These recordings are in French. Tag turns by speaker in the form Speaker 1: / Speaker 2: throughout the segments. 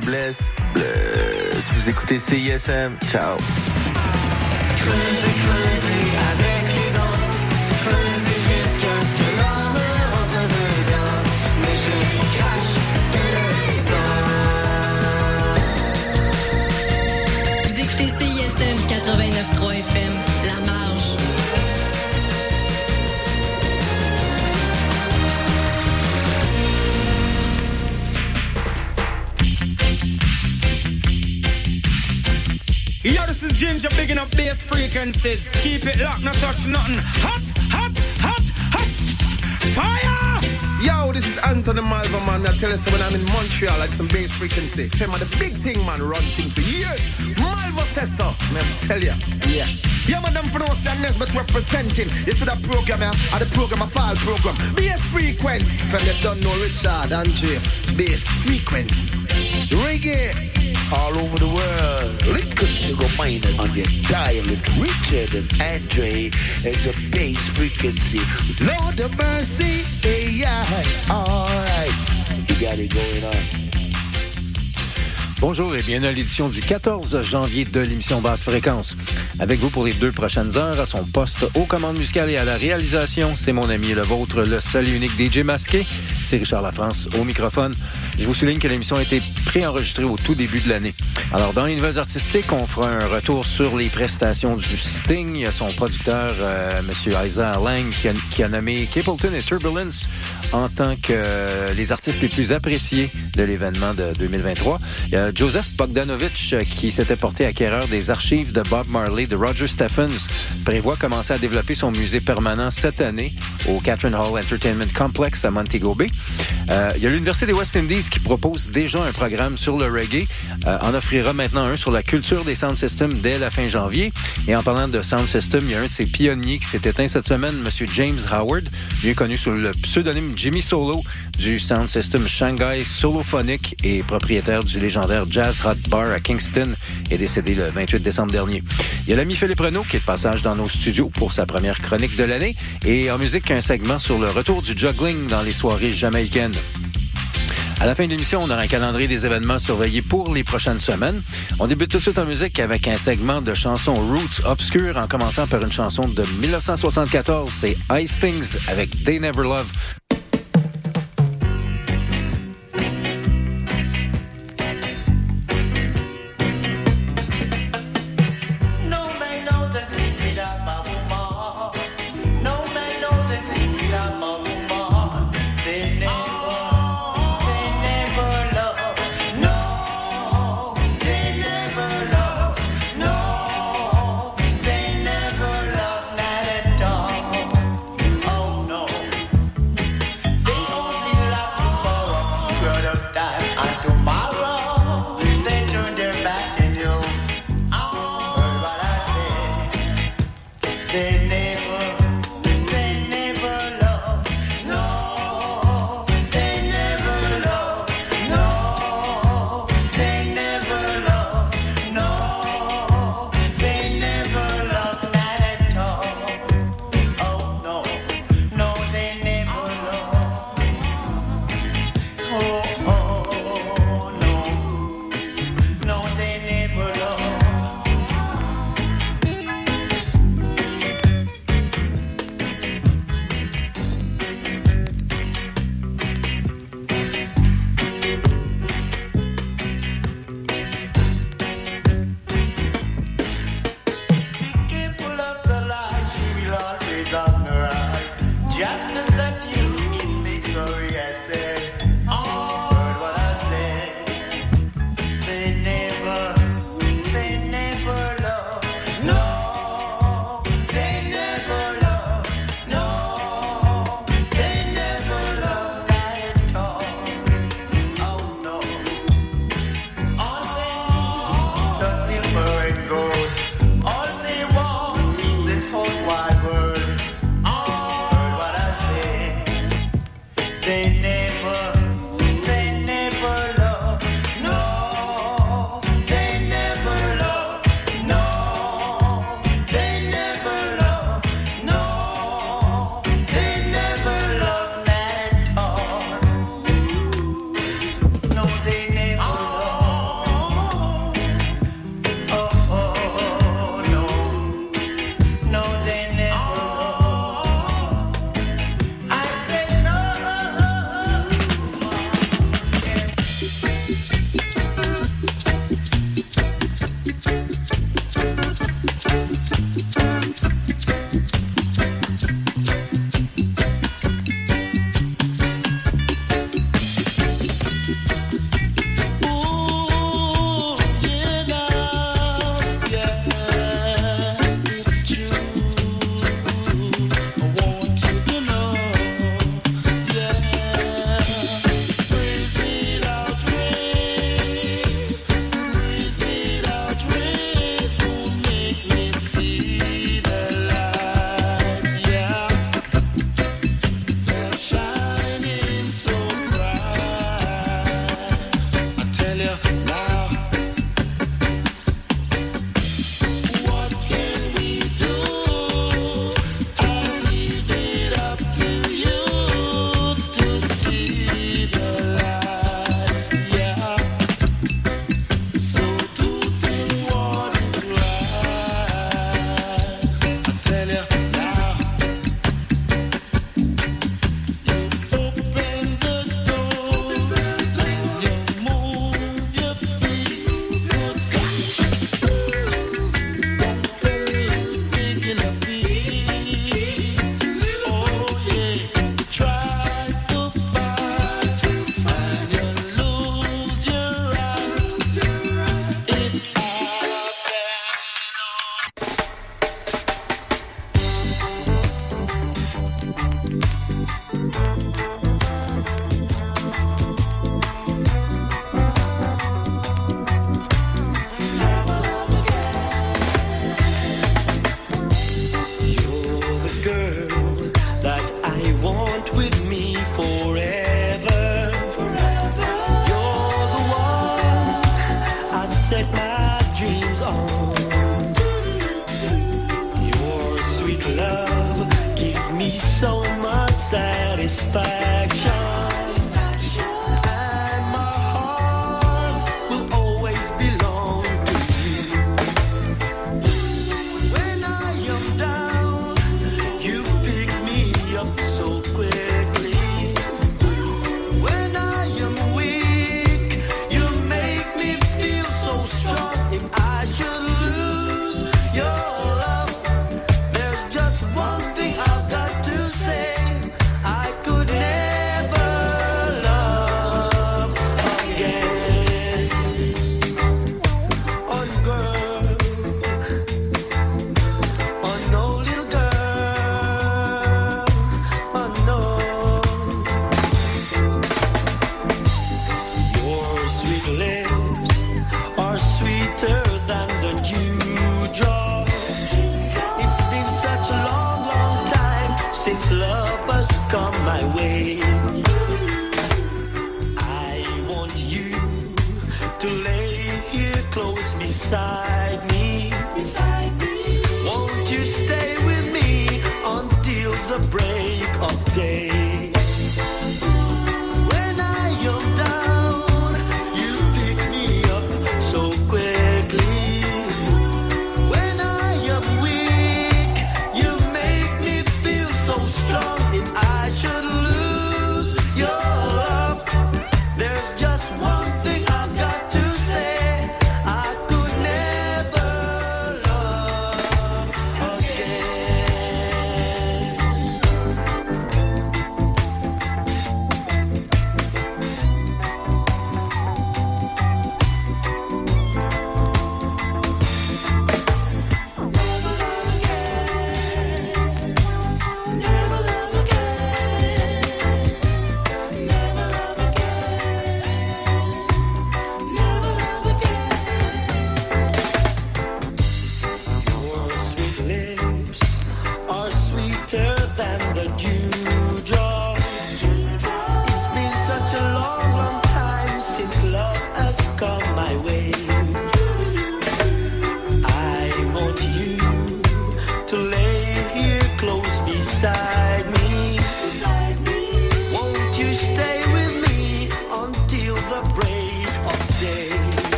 Speaker 1: c'est. Vous écoutez CISM. Ciao.
Speaker 2: Vous écoutez CISM 89.3 FM,
Speaker 3: Yo, this is Ginger bigging up bass frequencies. Keep it locked, not touch nothing. Hot, hot, hot, hot. Fire!
Speaker 4: Yo, this is Anthony Malva, man. I tell you, so when I'm in Montreal, I just some bass frequency. Hey, man, the big thing, man, run things for years. Malva says so, man, tell ya. Yeah. Yeah, madam, for no sadness, but representing. You see that program, yeah? Or the program, a file program. Bass frequency. From you don't know Richard, Andre. Bass frequency. Reggae.
Speaker 5: All over the world. Lincoln Sugar Miner on your dial with Richard and Andre at the bass frequency. Lord of mercy, yeah, all right. You got it going on.
Speaker 6: Bonjour et bienvenue à l'édition du 14 janvier de l'émission Basse Fréquence. Avec vous pour les deux prochaines heures à son poste aux commandes musicales et à la réalisation, c'est mon ami et le vôtre, le seul et unique DJ masqué, c'est Richard Lafrance au microphone. Je vous souligne que l'émission a été préenregistrée au tout début de l'année. Alors, dans les nouvelles artistiques, on fera un retour sur les prestations du Sting. Il y a son producteur, euh, M. Isaiah Lang, qui a, qui a nommé Capleton et Turbulence en tant que euh, les artistes les plus appréciés de l'événement de 2023. Il y a Joseph Bogdanovich, euh, qui s'était porté acquéreur des archives de Bob Marley de Roger Stephens, prévoit commencer à développer son musée permanent cette année au Catherine Hall Entertainment Complex à Montego Bay. Euh, il y a l'Université des West Indies qui propose déjà un programme sur le reggae, euh, en offrira maintenant un sur la culture des sound systems dès la fin janvier. Et en parlant de sound system, il y a un de ses pionniers qui s'est éteint cette semaine, M. James Howard, mieux connu sous le pseudonyme Jimmy Solo du sound system Shanghai Solophonic et propriétaire du légendaire Jazz Hot Bar à Kingston, est décédé le 28 décembre dernier. Il y a l'ami Philippe Renaud qui est de passage dans nos studios pour sa première chronique de l'année et en musique un segment sur le retour du juggling dans les soirées jamaïcaines. À la fin de l'émission, on aura un calendrier des événements surveillés pour les prochaines semaines. On débute tout de suite en musique avec un segment de chansons roots obscures en commençant par une chanson de 1974. C'est Ice Things avec They Never Love.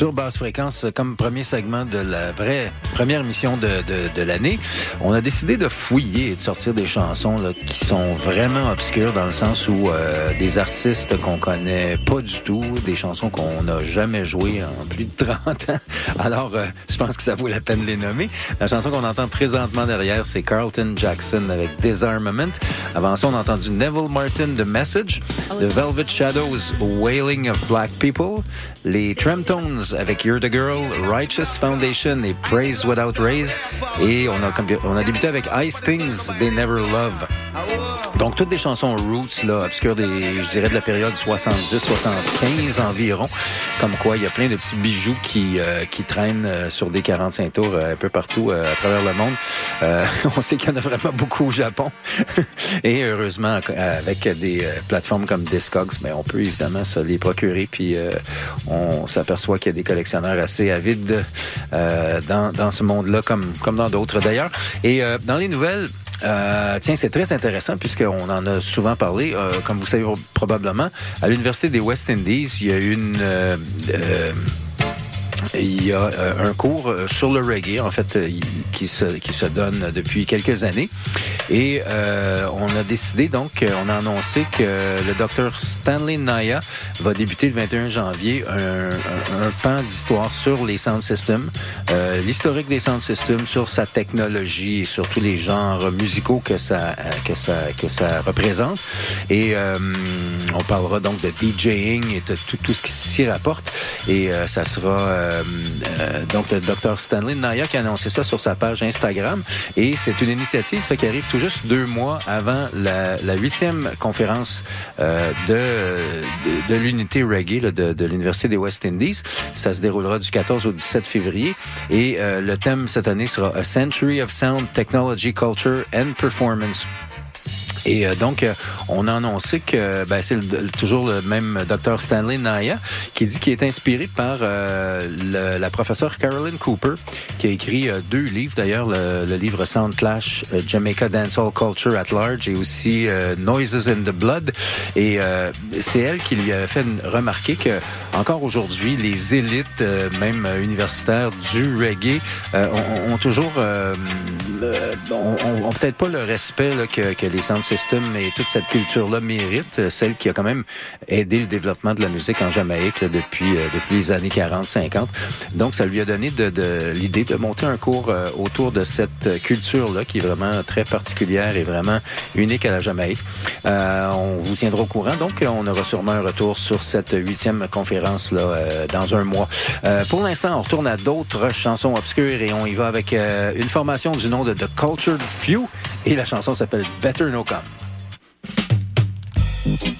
Speaker 6: Sur basse fréquence, comme premier segment de la vraie première émission de, de, de l'année, on a décidé de fouiller et de sortir des chansons là, qui sont vraiment obscures dans le sens où euh, des artistes qu'on connaît pas du tout, des chansons qu'on n'a jamais jouées en plus de 30 ans. Alors, euh, je pense que ça vaut la peine de les nommer. La chanson qu'on entend présentement derrière, c'est Carlton Jackson avec Disarmament. Avant ça, on a entendu Neville Martin, The Message, The Velvet Shadows, Wailing of Black People, les Tramtones avec You're the Girl, Righteous Foundation et Praise Without Raise. Et on a, on a débuté avec Ice Things, They Never Love. Donc, toutes des chansons roots, là, obscures des, je dirais, de la période 70-75 environ. Comme quoi, il y a plein de petits bijoux qui, euh, qui traînent euh, sur des 45 tours euh, un peu partout euh, à travers le monde. Euh, on sait qu'il y en a vraiment beaucoup au Japon. Et heureusement, avec des plateformes comme Discogs, mais on peut évidemment se les procurer. Puis, euh, on s'aperçoit qu'il y a des collectionneurs assez avides dans, dans ce monde-là, comme, comme dans d'autres d'ailleurs. Et dans les nouvelles, euh, tiens, c'est très intéressant puisqu'on en a souvent parlé. Euh, comme vous savez probablement, à l'Université des West Indies, il y a une... Euh, euh, il y a euh, un cours euh, sur le reggae, en fait, euh, qui se, qui se donne depuis quelques années. Et euh, on a décidé, donc, on a annoncé que le docteur Stanley Naya va débuter le 21 janvier un, un, un pan d'histoire sur les sound systems, euh, l'historique des sound systems, sur sa technologie et sur tous les genres musicaux que ça, que ça, que ça représente. Et euh, on parlera donc de DJing et de tout, tout ce qui s'y rapporte. Et ça sera euh, donc le Dr Stanley Naya qui a annoncé ça sur sa page Instagram. Et c'est une initiative, ça qui arrive tout juste deux mois avant la, la huitième conférence euh, de, de, de l'unité reggae là, de, de l'Université des West Indies. Ça se déroulera du 14 au 17 février. Et euh, le thème cette année sera A Century of Sound, Technology, Culture and Performance. Et euh, donc, euh, on a annoncé que ben, c'est toujours le même Dr Stanley Naya qui dit qu'il est inspiré par euh, le- la professeure Carolyn Cooper, qui a écrit euh, deux livres d'ailleurs, le, le livre Sound Clash, euh, Jamaica Dancehall Culture at Large, et aussi Noises in the Blood. Et c'est elle qui lui a fait remarquer que encore aujourd'hui, les élites, même universitaires du reggae, ont, ont toujours, ont, ont- peut-être pas le respect là, que, que les sound System et toute cette culture-là mérite, euh, celle qui a quand même aidé le développement de la musique en Jamaïque là, depuis, euh, depuis les années 40-50. Donc, ça lui a donné de, de l'idée de monter un cours euh, autour de cette culture-là qui est vraiment très particulière et vraiment unique à la Jamaïque. Euh, on vous tiendra au courant. Donc, on aura sûrement un retour sur cette huitième conférence là euh, dans un mois. Euh, pour l'instant, on retourne à d'autres chansons obscures et on y va avec une formation du nom de The Cultured Few et la chanson s'appelle Better No Come.
Speaker 7: thank you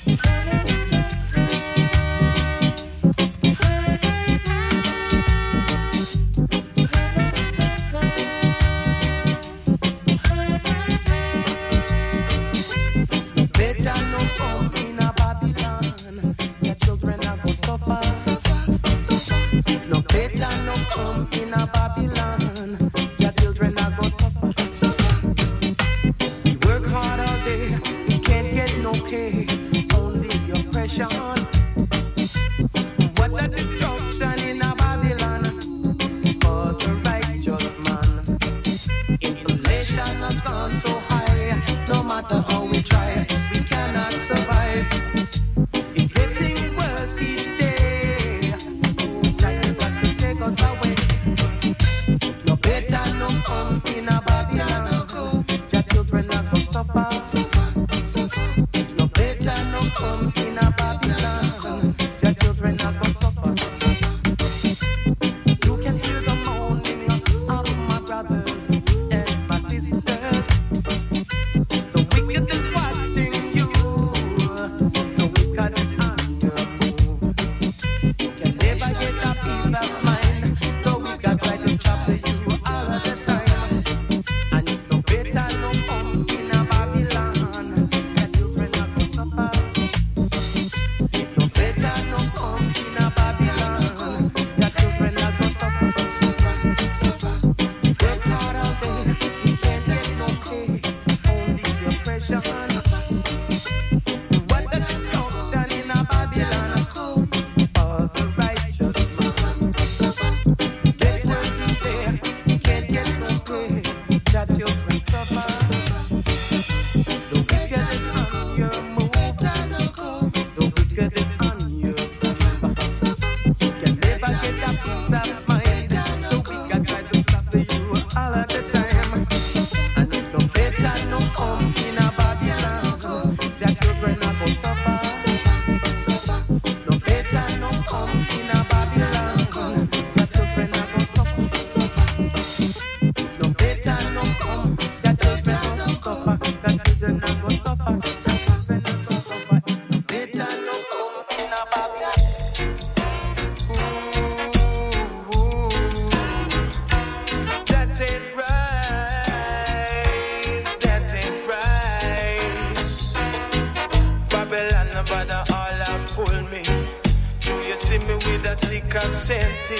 Speaker 7: see me with a stick of sense?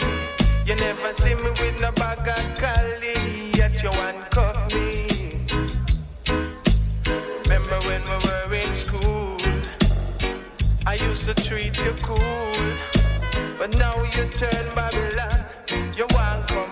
Speaker 7: You never see me with no bag of cali. Yet you handcuff me. Remember when we were in school? I used to treat you cool. But now you turn Babylon. You want come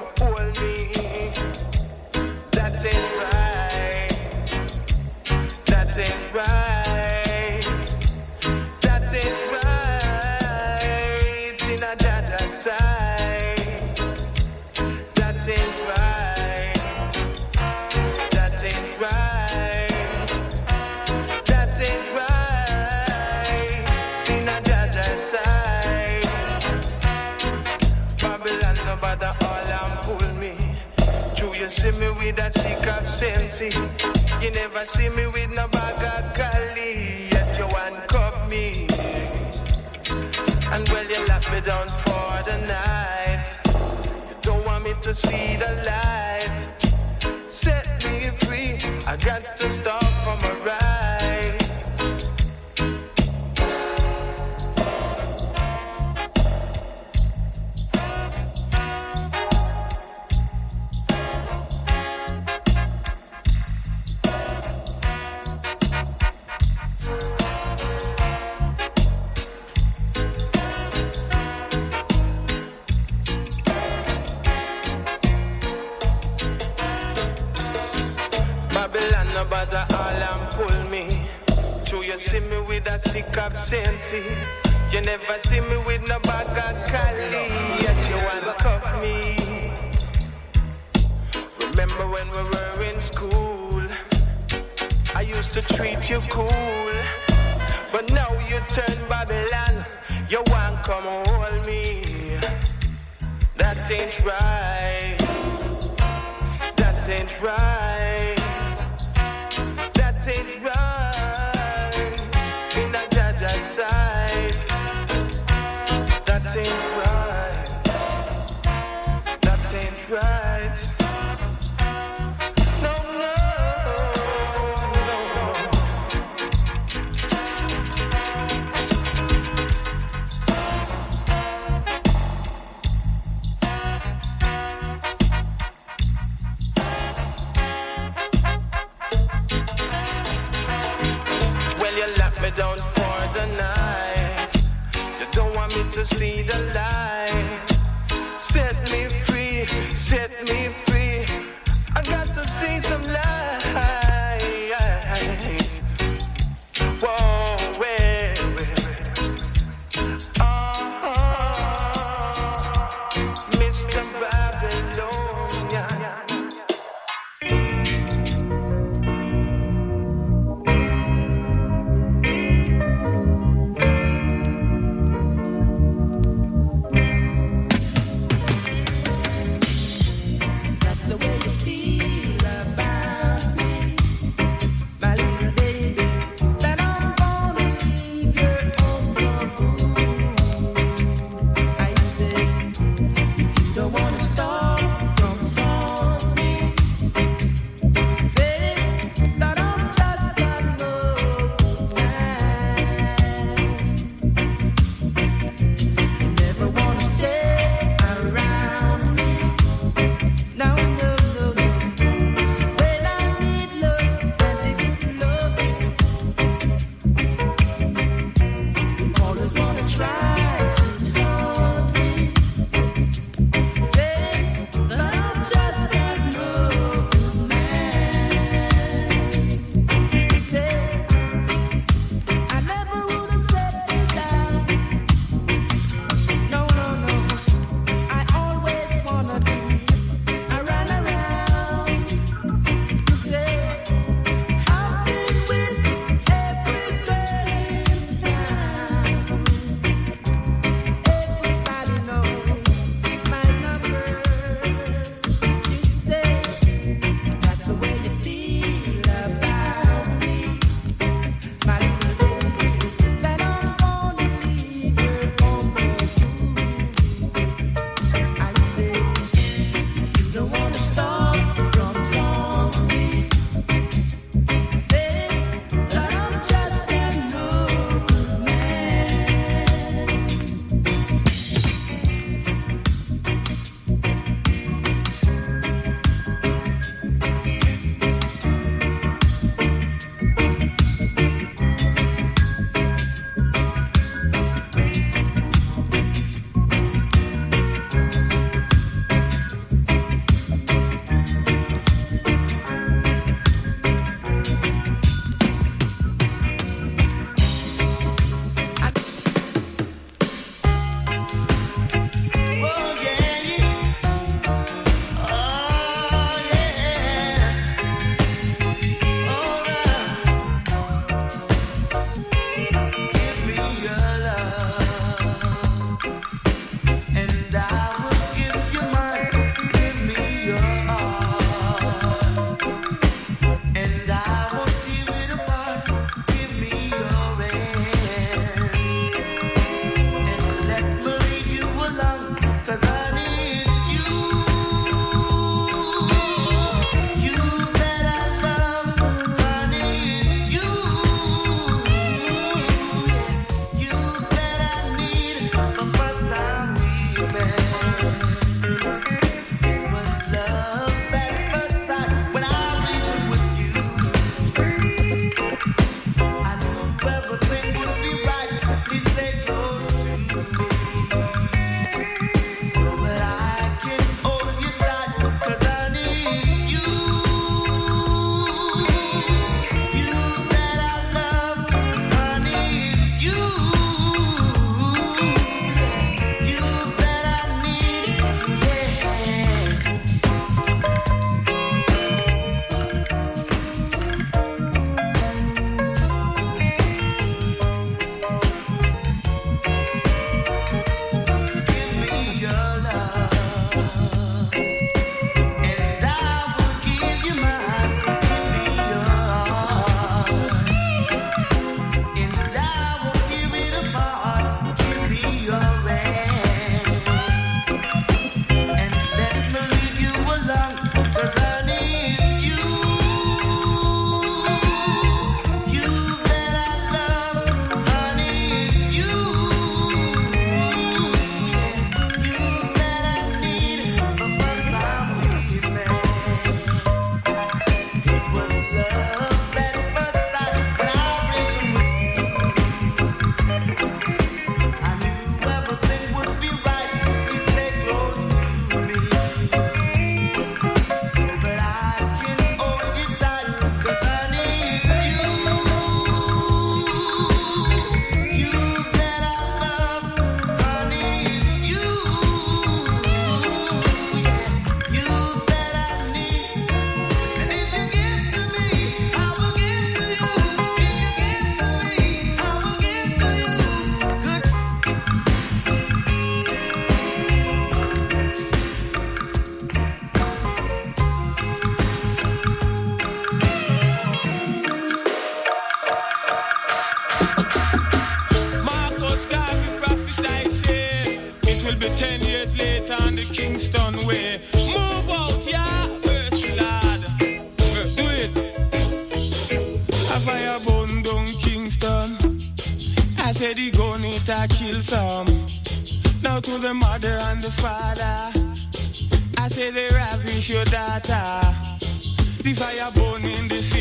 Speaker 7: with a stick of sense. You never see me with no bag of cali. Yet you handcuff me. And well, you lock me down for the night. You don't want me to see the light. Set me free. I got to stop from a ride. A of sense. You never see me with no bag of Cali. Yet you want cuff me. Remember when we were in school? I used to treat you cool. But now you turn Babylon. You want come hold me. That ain't right.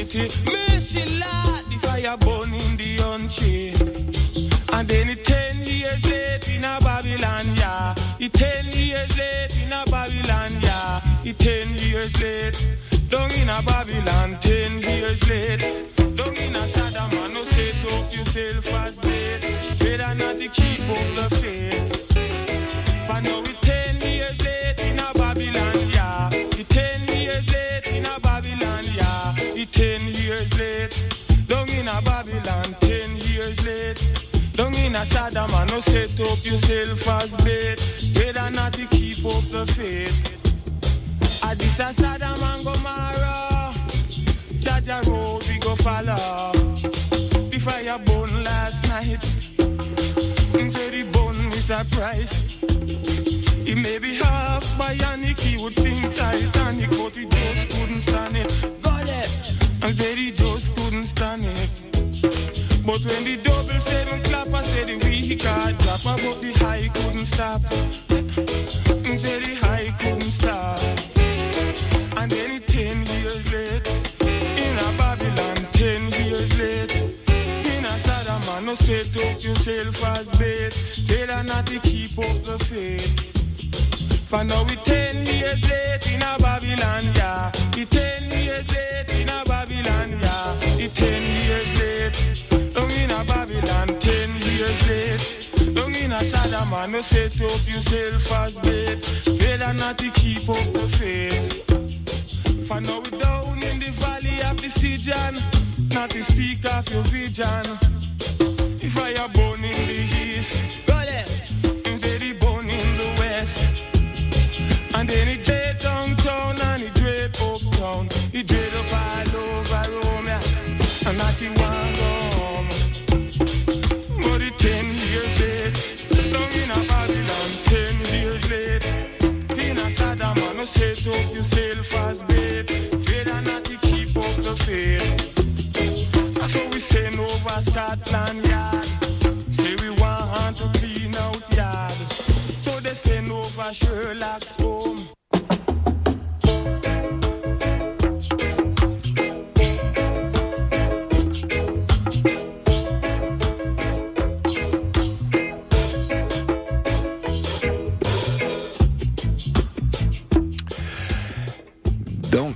Speaker 7: City,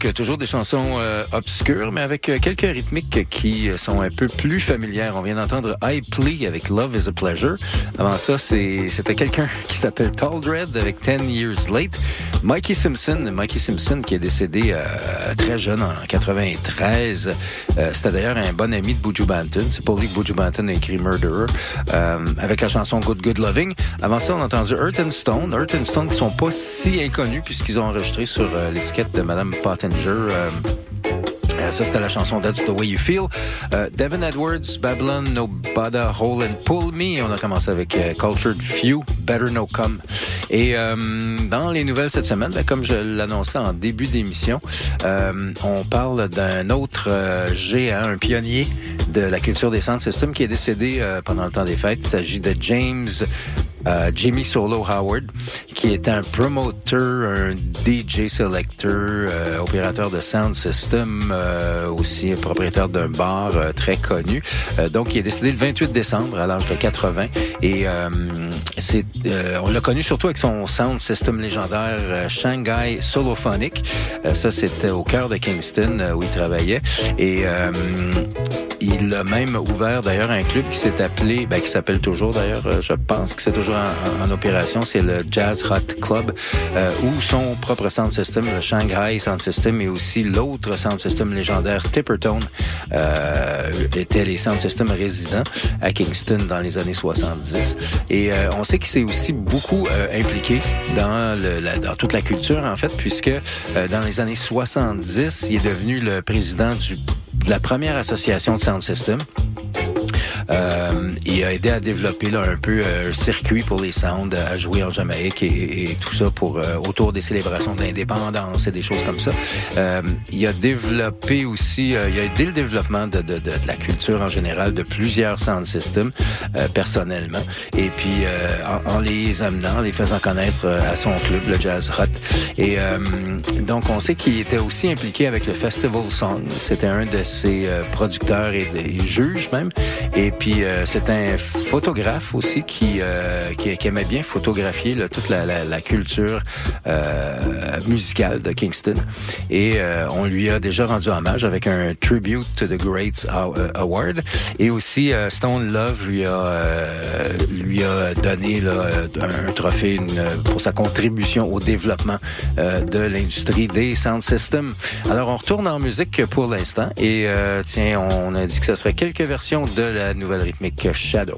Speaker 6: Euh, toujours des chansons euh, obscures, mais avec euh, quelques rythmiques qui sont un peu plus familières. On vient d'entendre I Plea avec Love is a Pleasure. Avant ça, c'était quelqu'un qui s'appelle Tall Dread avec 10 Years Late. Mikey Simpson, Mikey Simpson qui est décédé très jeune, en 93. Euh, c'était d'ailleurs un bon ami de Buju Banton. C'est pour lui que Buju Banton a écrit Murderer avec la chanson Good Good Loving. Avant ça, on a entendu Earth and Stone. Earth and Stone qui sont pas si inconnus puisqu'ils ont enregistré sur l'étiquette de Madame Pottinger. Euh, euh, ça, c'était la chanson That's the Way You Feel. Euh, Devin Edwards, Babylon, No Bada, Hole and Pull Me. On a commencé avec euh, Cultured Few, Better No Come. Et dans les nouvelles cette semaine, ben, comme je l'annonçais en début d'émission, on parle d'un autre géant, un pionnier de la culture des sound systems qui est décédé pendant le temps des fêtes. Il s'agit de James euh, Jimmy Solo Howard, qui est un promoteur, un DJ selector, euh, opérateur de sound system, euh, aussi propriétaire d'un bar euh, très connu. Euh, donc, il est décédé le 28 décembre à l'âge de 80 et c'est, on l'a connu surtout avec son sound system légendaire Shanghai Solophonic. Ça, c'était au cœur de Kingston où il travaillait et il a même ouvert d'ailleurs un club qui s'est appelé, ben, qui s'appelle toujours d'ailleurs, euh, je pense que c'est toujours en, opération, c'est le Jazz Hot Club, euh, où son propre sound system, le Shanghai Sound System, et aussi l'autre sound system légendaire, Tippertone, euh, étaient les sound systems résidents à Kingston dans les années 70. Et euh, on sait qu'il s'est aussi beaucoup euh, impliqué dans, le, la, dans toute la culture, en fait, puisque dans les années 70, il est devenu le président du, la première association de sound system.
Speaker 8: Euh, il a aidé à développer là, un peu euh, un circuit pour les sounds euh, à jouer en Jamaïque et, et tout ça pour autour des célébrations d'indépendance et des choses comme ça. il a développé aussi, il a aidé le développement de, de, de, de, la culture en général de plusieurs sound systems personnellement. Et puis en, en, les amenant, en les faisant connaître à son club, le Jazz Hut. Et donc on sait qu'il était aussi impliqué avec le Festival Song. C'était un de ses producteurs et, et juges même. Et et puis, euh, c'est un photographe aussi qui, euh, qui, qui, aimait bien photographier là, toute la, la, la culture euh, musicale de Kingston. Et euh, on lui a déjà rendu hommage avec un Tribute to the Greats euh, Award. Et aussi, euh, Stone Love lui a, lui a donné là, un trophée pour sa contribution au développement de l'industrie des sound systems. Alors, on retourne en musique pour l'instant. Et tiens, on a dit que ce serait quelques versions de la nouvelle rythmique Shadow.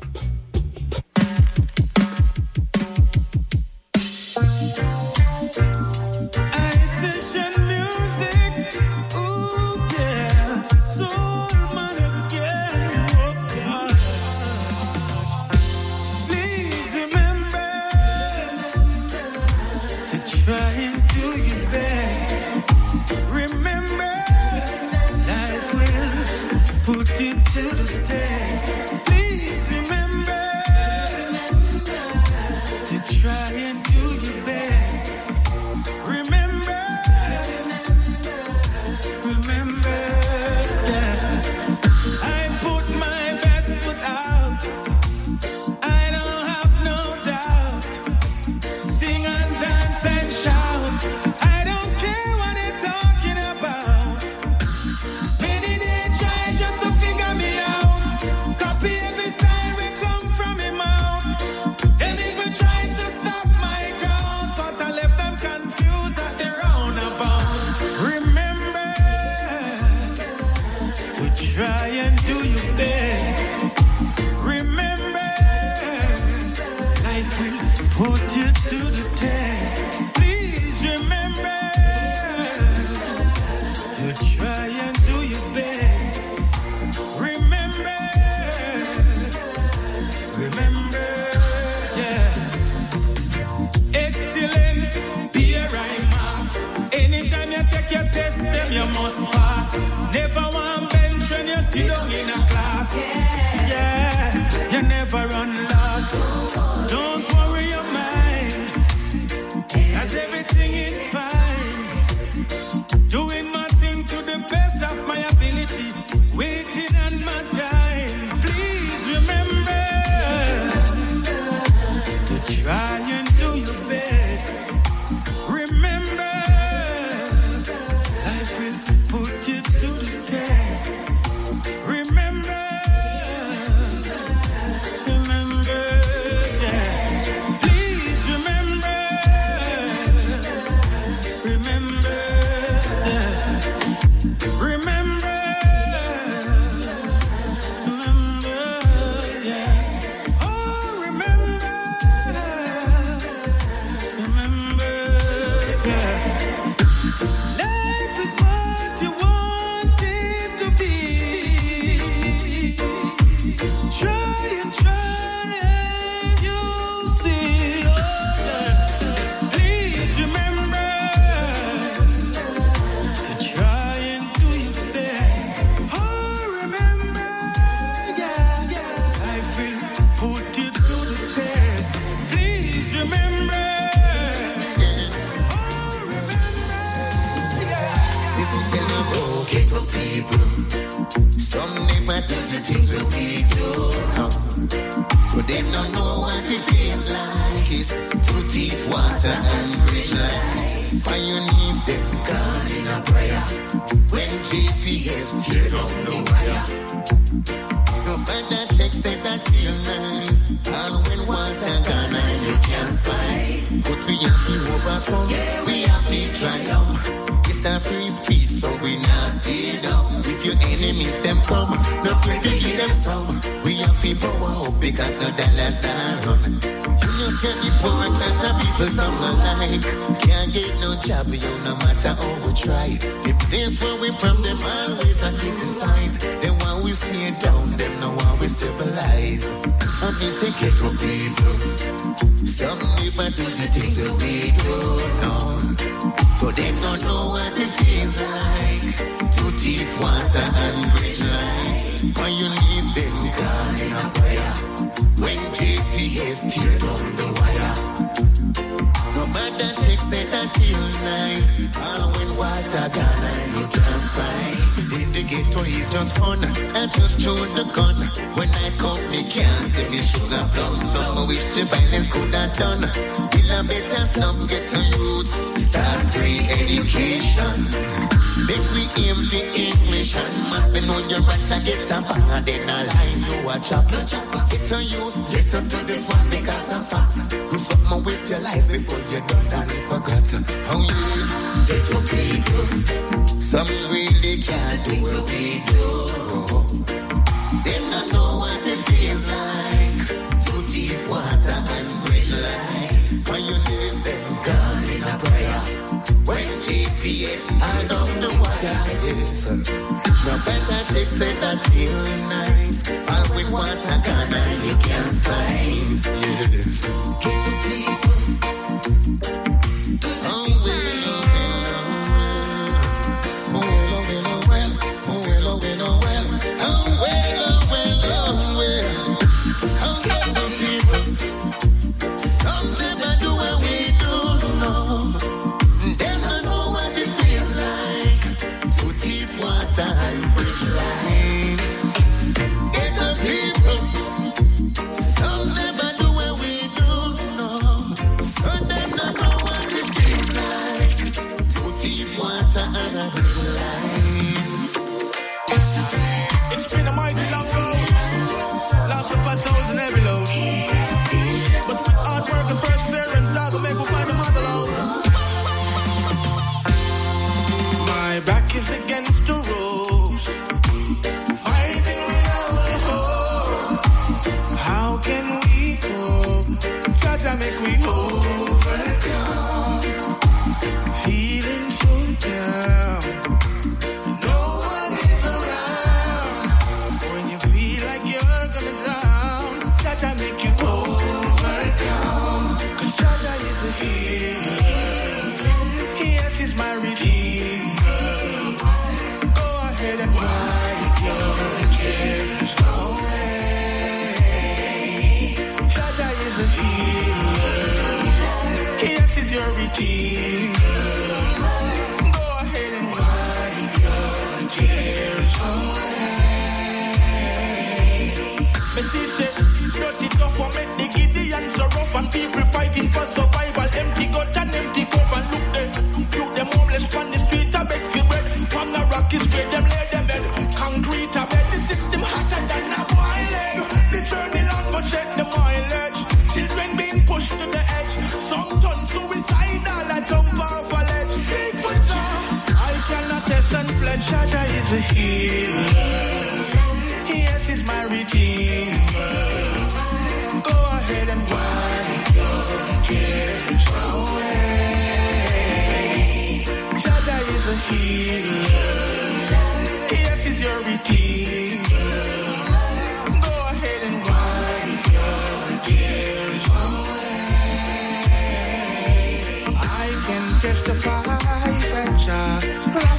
Speaker 9: Gone and you can't
Speaker 5: find. In the ghetto is just fun. I just choose the gun. When I come, me can't see me sugar plum plum. I wish the violence could have done. Till a better slum get to youths. Start free education. Make we aim for English and must be know your right to get a band in a line you a chop. Get to use, listen to this one because of facts. Do something with your life before you done and forgot. How you get to people. Some really can't do what we do. They don't know what it feels like to thief water and bridge light. When you knees them gone GPS along the wire. Yes. Now better just say that feeling nice. All with what
Speaker 3: I got, you can't slice. Yes. Give people. pockets with them.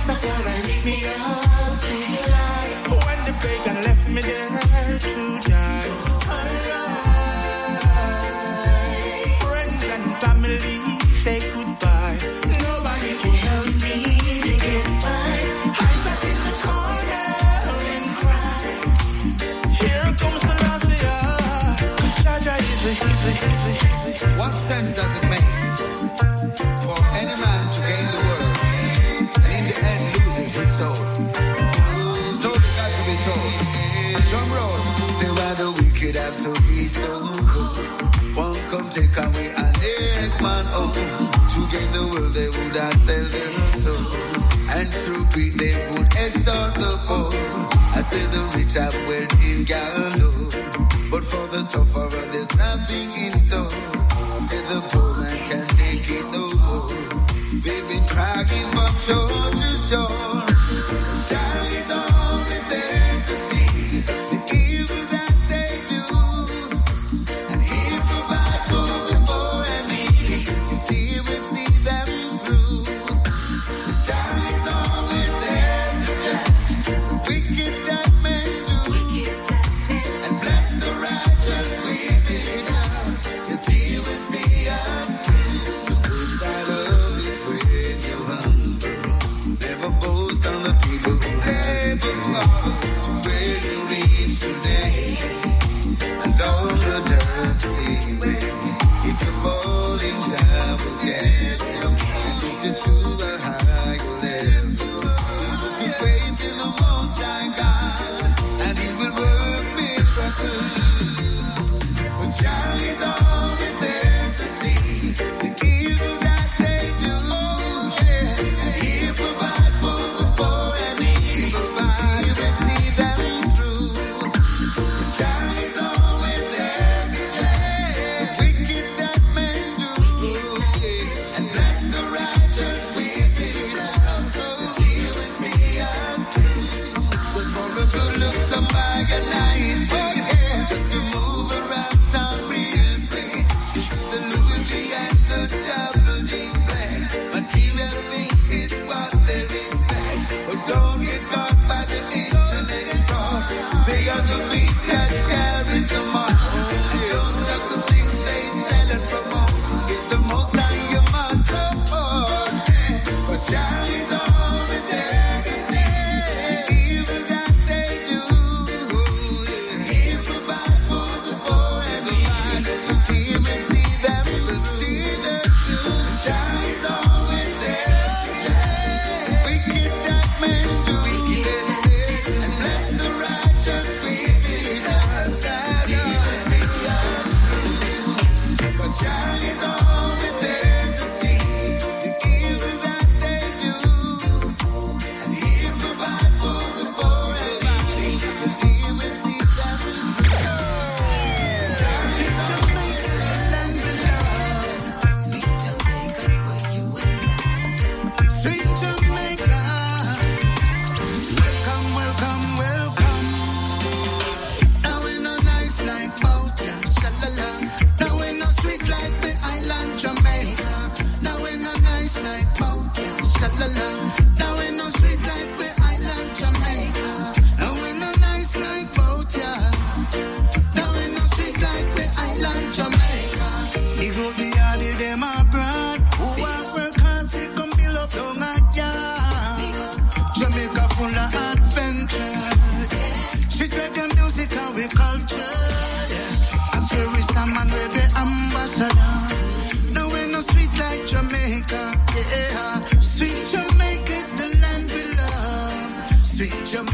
Speaker 3: Rastafari lift me up to the light. When the pagan left me there to die. Alright. Friends and family say goodbye. Nobody can help me to get by. I sat in the corner and cried. Here comes the last Cause Jaja is is a, is a, is a.
Speaker 8: What sense does it make
Speaker 5: have to be so cold. One come take away our next man oh. To gain the world they would have sell their soul. And through greed they would extort the poor. I say the rich have wealth in gallows. But for the sufferer there's nothing in store. Say the poor man can take it no more. They've been cracking from shore to shore. Child is always there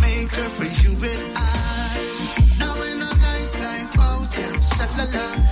Speaker 8: maker for you and I. Now in a nice like
Speaker 10: boat, yeah, sha la la.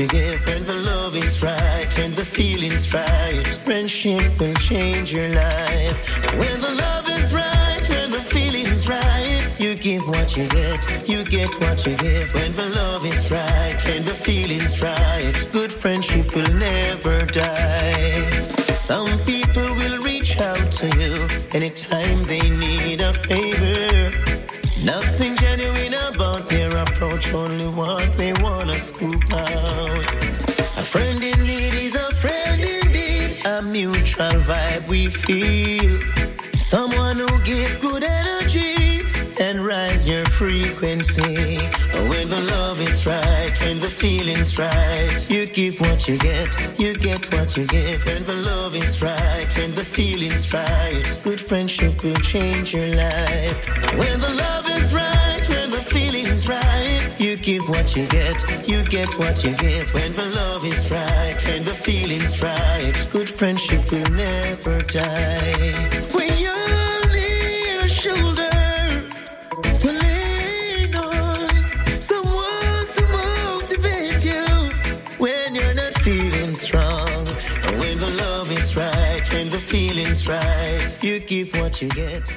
Speaker 10: When the love is right, when the feeling's right, friendship will change your life. When the love is right, when the feeling's right, you give what you get, you get what you give. When the love is right, when the feeling's right, good friendship will we feel. Someone who gives good energy and rise your frequency. When the love is right, when the feeling's right, you give what you get, you get what you give. When the love is right, when the feeling's right, good friendship will change your life. When the love is right, when the feeling's right, you give what you get, you get what you give. When the love is right, when the feeling's right, good friendship will never die. When you're near a shoulder to lean on, someone to motivate you when you're not feeling strong. When the love is right, when the feeling's right, you what you get.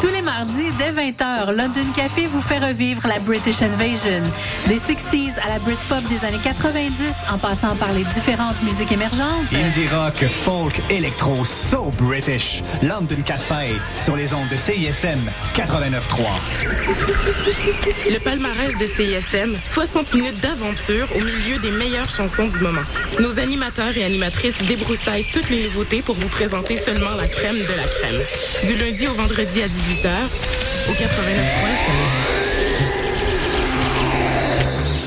Speaker 11: Tous les mardis, dès 20h, London Café vous fait revivre la British Invasion. Des 60s à la Britpop des années 90, en passant par les différentes musiques émergentes.
Speaker 12: Indie rock, folk, électro, so British. London Café sur les ondes de CISM 89.3.
Speaker 13: Le palmarès de CISM, 60 minutes d'aventure au milieu des meilleures chansons du moment. Nos animateurs et animatrices débroussaillent toutes les nouveautés pour vous présenter seulement la crème de la crème. Du lundi au vendredi à 18h, au 89.3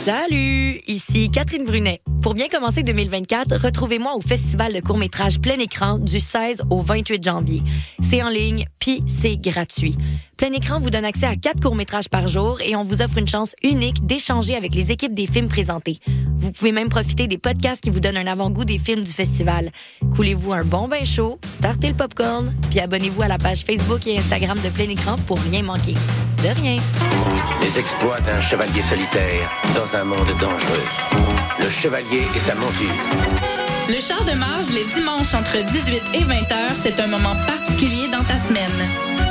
Speaker 14: Salut, ici Catherine Brunet. Pour bien commencer 2024, retrouvez-moi au Festival de court-métrage plein écran du 16 au 28 janvier. C'est en ligne, puis c'est gratuit. Plein écran vous donne accès à quatre courts-métrages par jour et on vous offre une chance unique d'échanger avec les équipes des films présentés. Vous pouvez même profiter des podcasts qui vous donnent un avant-goût des films du festival. Coulez-vous un bon bain chaud, startez le popcorn, puis abonnez-vous à la page Facebook et Instagram de Plein écran pour rien manquer. De rien.
Speaker 15: Les exploits d'un chevalier solitaire dans un monde dangereux. Le chevalier et sa monture.
Speaker 2: Le char de marge les dimanches entre 18 et 20 heures, c'est un moment particulier dans ta semaine.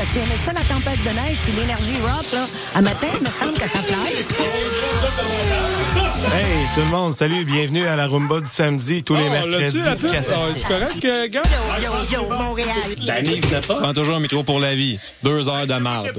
Speaker 16: T'as-tu aimé ça, la tempête de neige puis l'énergie rock, là? À matin, il me semble que ça fly.
Speaker 8: Hey, tout le monde, salut, bienvenue à la Rumba du samedi, tous les
Speaker 17: Oh,
Speaker 8: mercredis.
Speaker 17: l'as-tu, la pub?
Speaker 8: 4 à
Speaker 17: Ah,
Speaker 8: six.
Speaker 17: c'est correct, euh, gars?
Speaker 16: Yo, yo, Montréal.
Speaker 18: Danny, pas? Prends toujours un micro pour la vie. Deux heures de marde.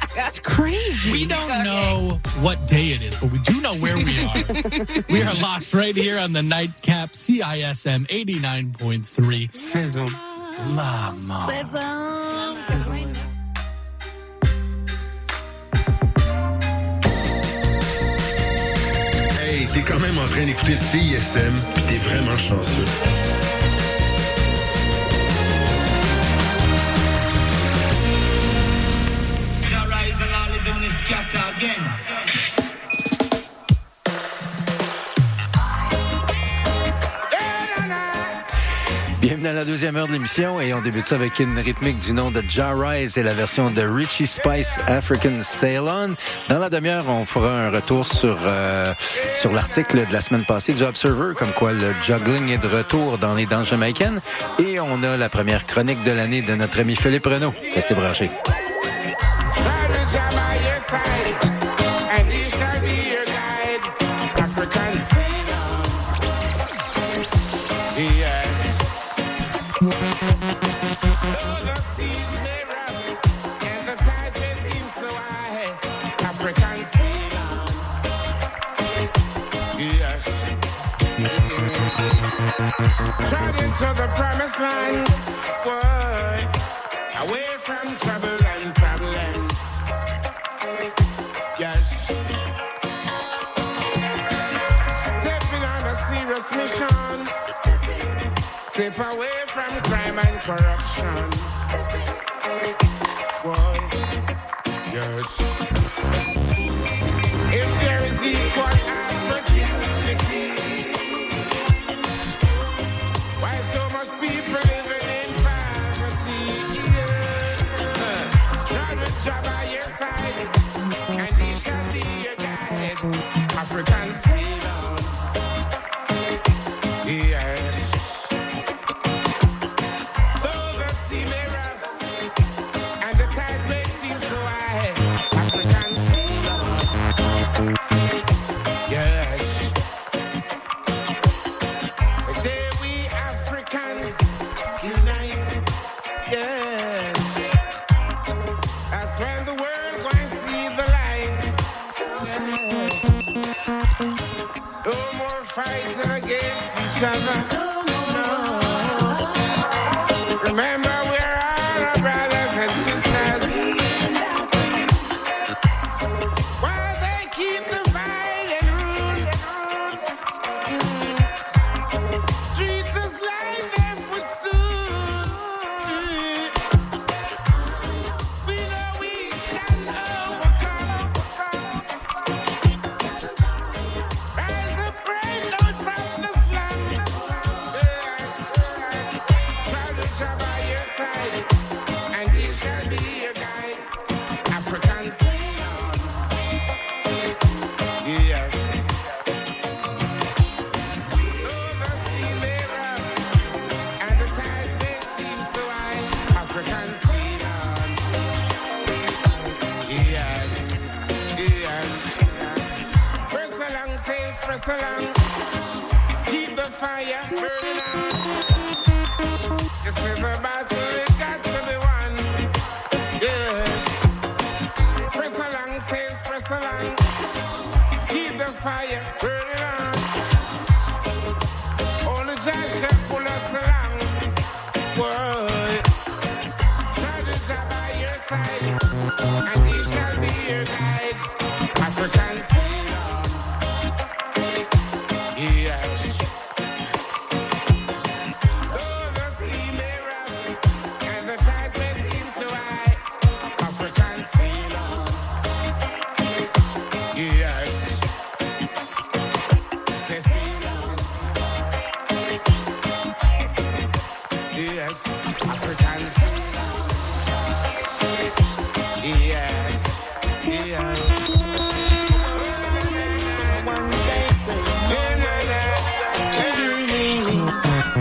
Speaker 16: It's crazy.
Speaker 19: We don't know what day it is, but we do know where we are. we are locked right here on the nightcap CISM 89.3.
Speaker 20: Sizzle.
Speaker 19: La mort.
Speaker 6: Hey, t'es quand même en train d'écouter CISM, pis t'es vraiment chanceux.
Speaker 21: Bienvenue à la deuxième heure de l'émission et on débute ça avec une rythmique du nom de Ja Rise et la version de Richie Spice African Sail On. Dans la demi-heure, on fera un retour sur, euh, sur l'article de la semaine passée du Observer, comme quoi le juggling est de retour dans les danses jamaïcaines. Et on a la première chronique de l'année de notre ami Philippe Renaud. Restez branchés.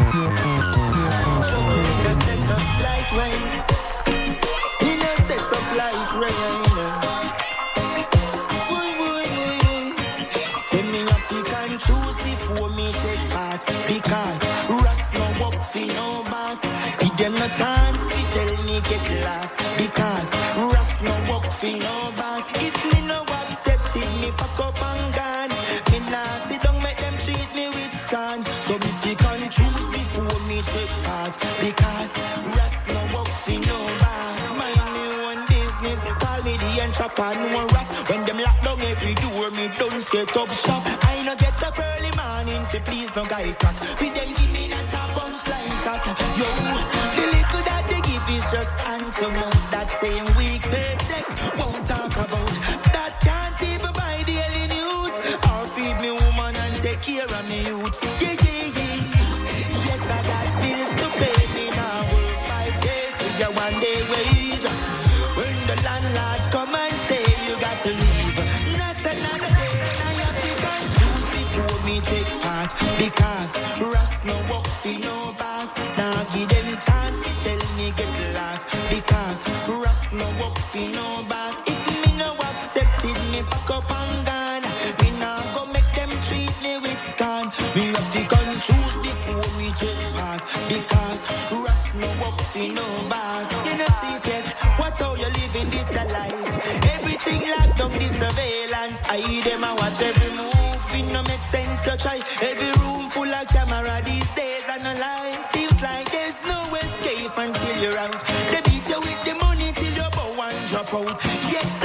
Speaker 22: Yeah. up
Speaker 23: and
Speaker 24: no rust. When them lock down every door, me don't set up shop. I no get up early morning, so please no guy crack. We them give me not a punchline chat. Yo, the little that they give is just anthony. That same way. try. Every room full of camera these days, and a lie. Seems like there's no escape until you're out. They beat you with the money till you bow and drop out. Yes.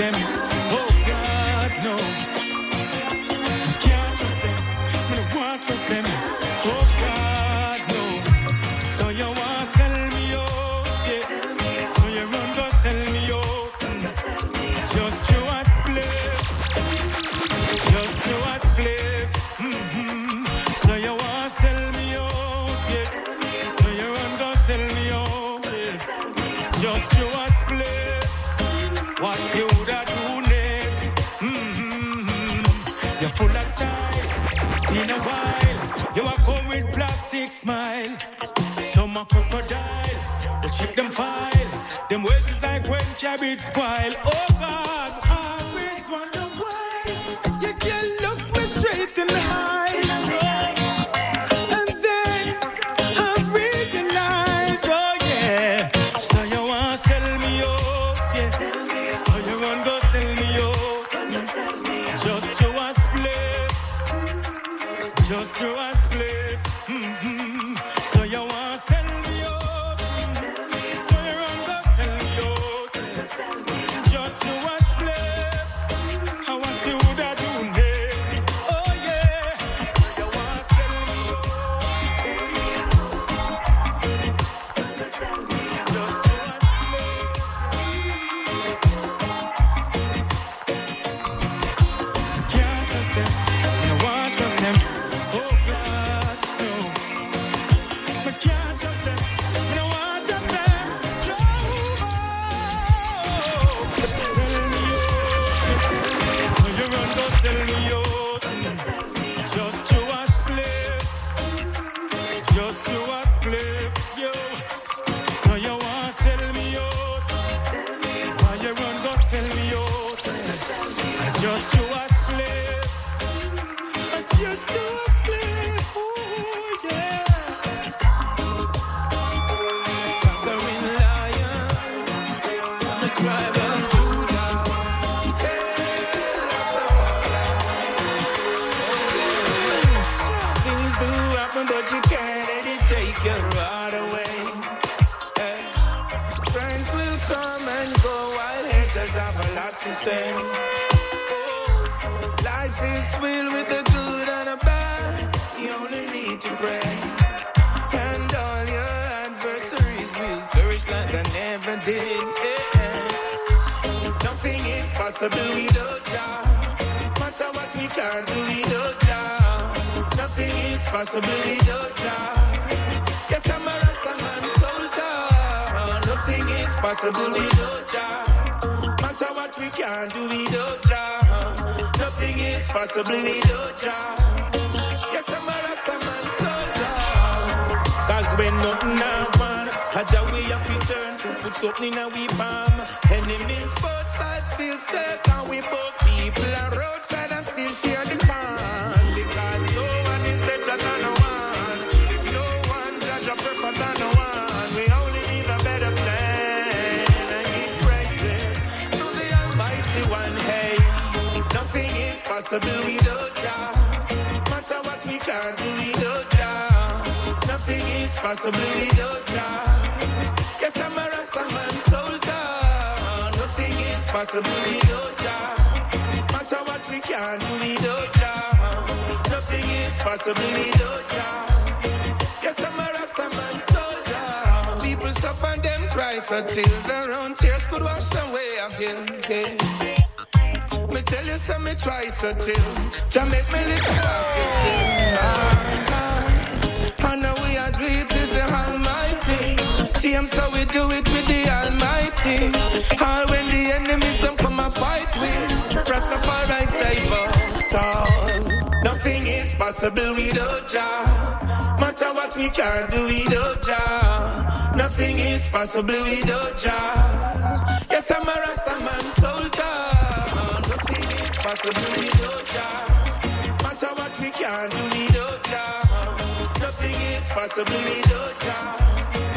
Speaker 7: temi. express. Jah. Matter what we can't do without Jah. Nothing is possible without Jah. Yes, I'm a Rastaman soldier. People suffer them cries until their own tears could wash away a hill. Me tell you, some me try so till Jah make me little basket fill. Oh. team, so we do it with the Almighty. All when the enemies don't come and fight with, Rastafari save us all. Nothing is possible without Jah. Matter what we can't do without Jah. Nothing is possible without Jah. Yes, I'm a Rastaman soldier. Nothing is possible without Jah. Matter what we can't do without Jah. Nothing is possible without Jah.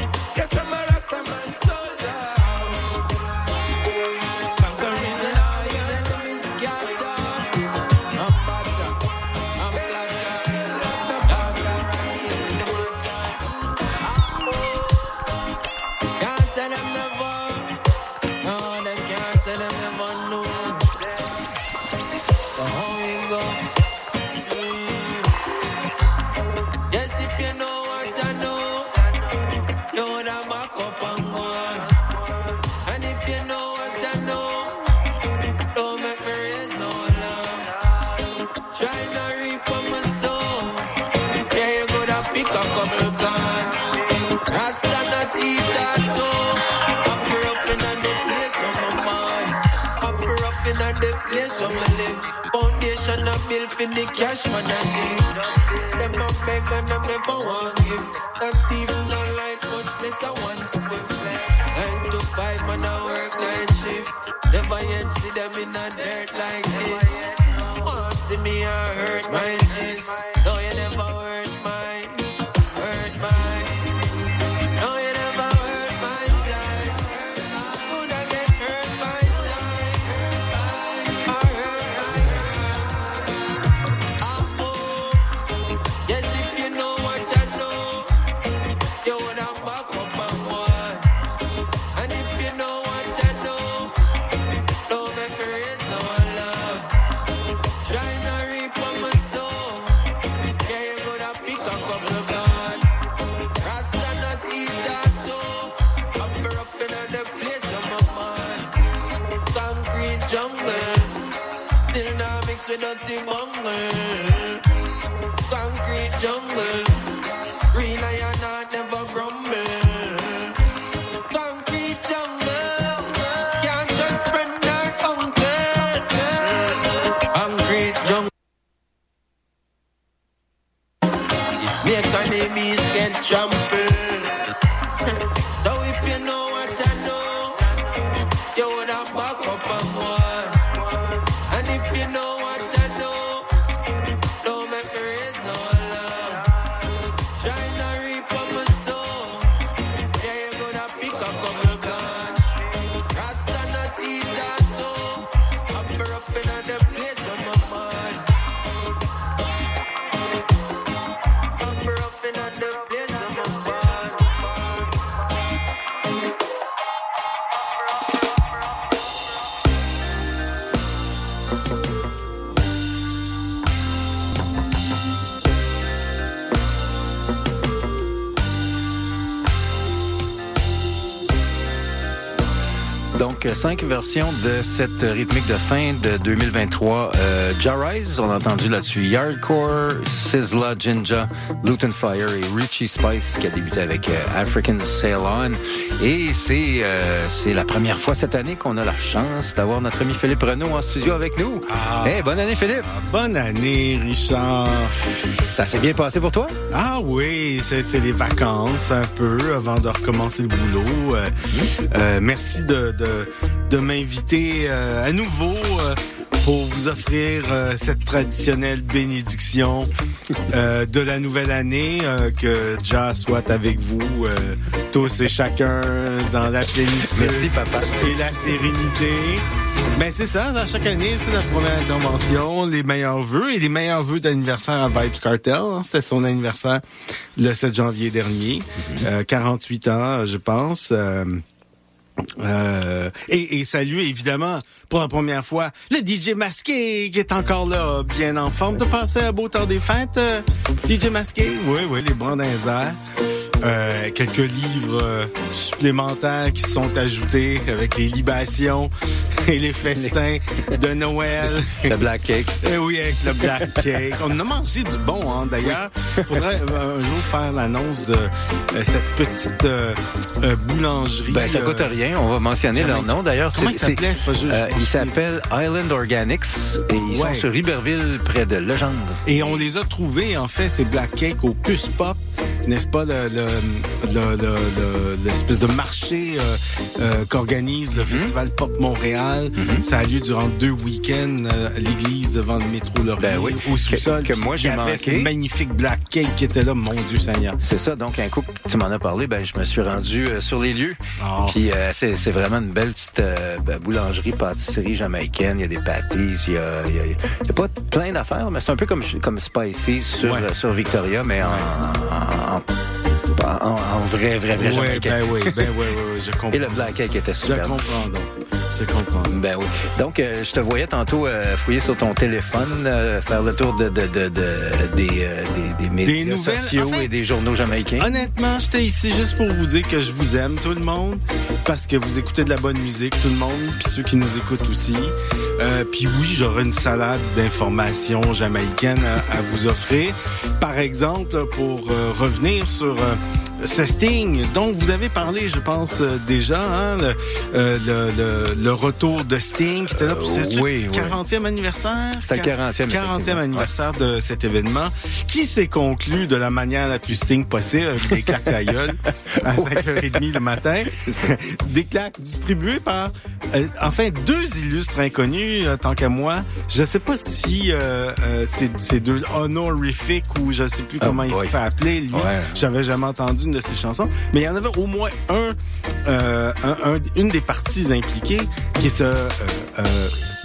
Speaker 7: Me I hurt my dirty, more.
Speaker 6: Donc, cinq versions de cette rythmique de fin de 2023. Euh, Jarrise, on a entendu là-dessus Yardcore, Sizzla, Jinja, Luton Fire et Richie Spice qui a débuté avec euh, African Sail On. Et c'est euh, c'est la première fois cette année qu'on a la chance d'avoir notre ami Philippe Renaud en studio avec nous. Hey, bonne année Philippe!
Speaker 20: Bonne année, Richard.
Speaker 6: Ça s'est bien passé pour toi?
Speaker 20: Ah oui, c'est les vacances un peu avant de recommencer le boulot. Euh, euh, merci de, de, de m'inviter euh, à nouveau euh, pour vous offrir euh, cette traditionnelle bénédiction euh, de la nouvelle année. euh, que Jah soit avec vous euh, tous et chacun dans la plénitude
Speaker 6: Merci, papa.
Speaker 20: et la sérénité. Mais c'est ça, à chaque année, c'est la première intervention, les meilleurs vœux et les meilleurs vœux d'anniversaire à Vibes Cartel. hein. C'était son anniversaire le 7 janvier dernier. Euh, 48 ans, je pense. Euh, et, et évidemment pour la première fois le DJ masqué qui est encore là, bien en forme de passer un beau temps des fêtes. euh, DJ masqué, oui, oui, les bras dans. Euh, quelques livres euh, supplémentaires qui sont ajoutés avec les libations et les festins de Noël.
Speaker 6: Le Black Cake.
Speaker 20: Eh oui, avec le Black Cake. On a mangé du bon, hein, d'ailleurs. faudrait euh, un jour faire l'annonce de euh, cette petite euh, euh, boulangerie.
Speaker 6: Ben, ça coûte rien. On va mentionner leur nom. D'ailleurs,
Speaker 20: Comment il s'appelait? C'est pas juste- je
Speaker 6: il s'appelle Island Organics et ils
Speaker 20: Ouais.
Speaker 6: sont sur Iberville, près de Legendre.
Speaker 20: Et on les a trouvés, en fait, ces Black Cake au Puce Pop, n'est-ce pas, le, le, le- le- le- l'espèce de marché euh, euh, qu'organise
Speaker 6: Mhm.
Speaker 20: le Festival Pop Montréal. Ça a lieu durant deux week-ends euh, à l'église devant le métro Laurier,
Speaker 6: Ben oui.
Speaker 20: au sous-sol.
Speaker 6: Que- que moi, j'ai manqué.
Speaker 20: ces magnifiques Black Cake qui étaient là, mon Dieu Seigneur.
Speaker 6: C'est ça. Donc, un coup que tu m'en as parlé, ben, je me suis rendu euh, sur les lieux.
Speaker 20: Ah.
Speaker 6: Puis, euh, c'est, vraiment une belle petite euh, ben, boulangerie, pâtisserie jamaïcaine. Il y a des patties, il y a, il y a- il y a pas plein d'affaires, mais c'est un peu comme, comme Spicy sur,
Speaker 20: Ouais.
Speaker 6: euh, sur Victoria, mais en, en, en, en- en vrai, vrai, vrai jamaïcain.
Speaker 20: ben oui, ben oui, oui, oui, je comprends.
Speaker 6: Et le Black Cake était
Speaker 20: Je
Speaker 6: super.
Speaker 20: comprends donc. Je comprends.
Speaker 6: Ben oui. Donc, euh, je te voyais tantôt euh, fouiller sur ton téléphone, euh, faire le tour de, de, de, de- des, des, des médias
Speaker 20: nouvelles.
Speaker 6: sociaux et des journaux jamaïcains.
Speaker 20: Honnêtement, j'étais ici juste pour vous dire que je vous aime, tout le monde, parce que vous écoutez de la bonne musique, tout le monde, puis ceux qui nous écoutent aussi. Puis oui, j'aurai une salade d'informations jamaïcaines à, à vous offrir. Par exemple, pour revenir sur ce Sting, dont vous avez parlé, je pense, euh, déjà, hein, le, euh, le, le, le retour de Sting, qui était là pour
Speaker 6: Euh, oui, oui.
Speaker 20: 40e anniversaire?
Speaker 6: C'était le 40e,
Speaker 20: 40e
Speaker 6: effectivement.
Speaker 20: anniversaire de cet événement, qui s'est conclu de la manière la plus Sting possible, avec des claques à gueule, à 5h30 le matin. des claques distribuées par, euh, enfin, deux illustres inconnus, euh, tant qu'à moi. Je sais pas si euh, euh, c'est c'est deux honorifiques ou je sais plus
Speaker 6: Oh
Speaker 20: comment il se fait appeler, lui.
Speaker 6: Ouais.
Speaker 20: J'avais jamais entendu de ses chansons, mais il y en avait au moins un, euh, un- un- une des parties impliquées qui est ce euh, euh,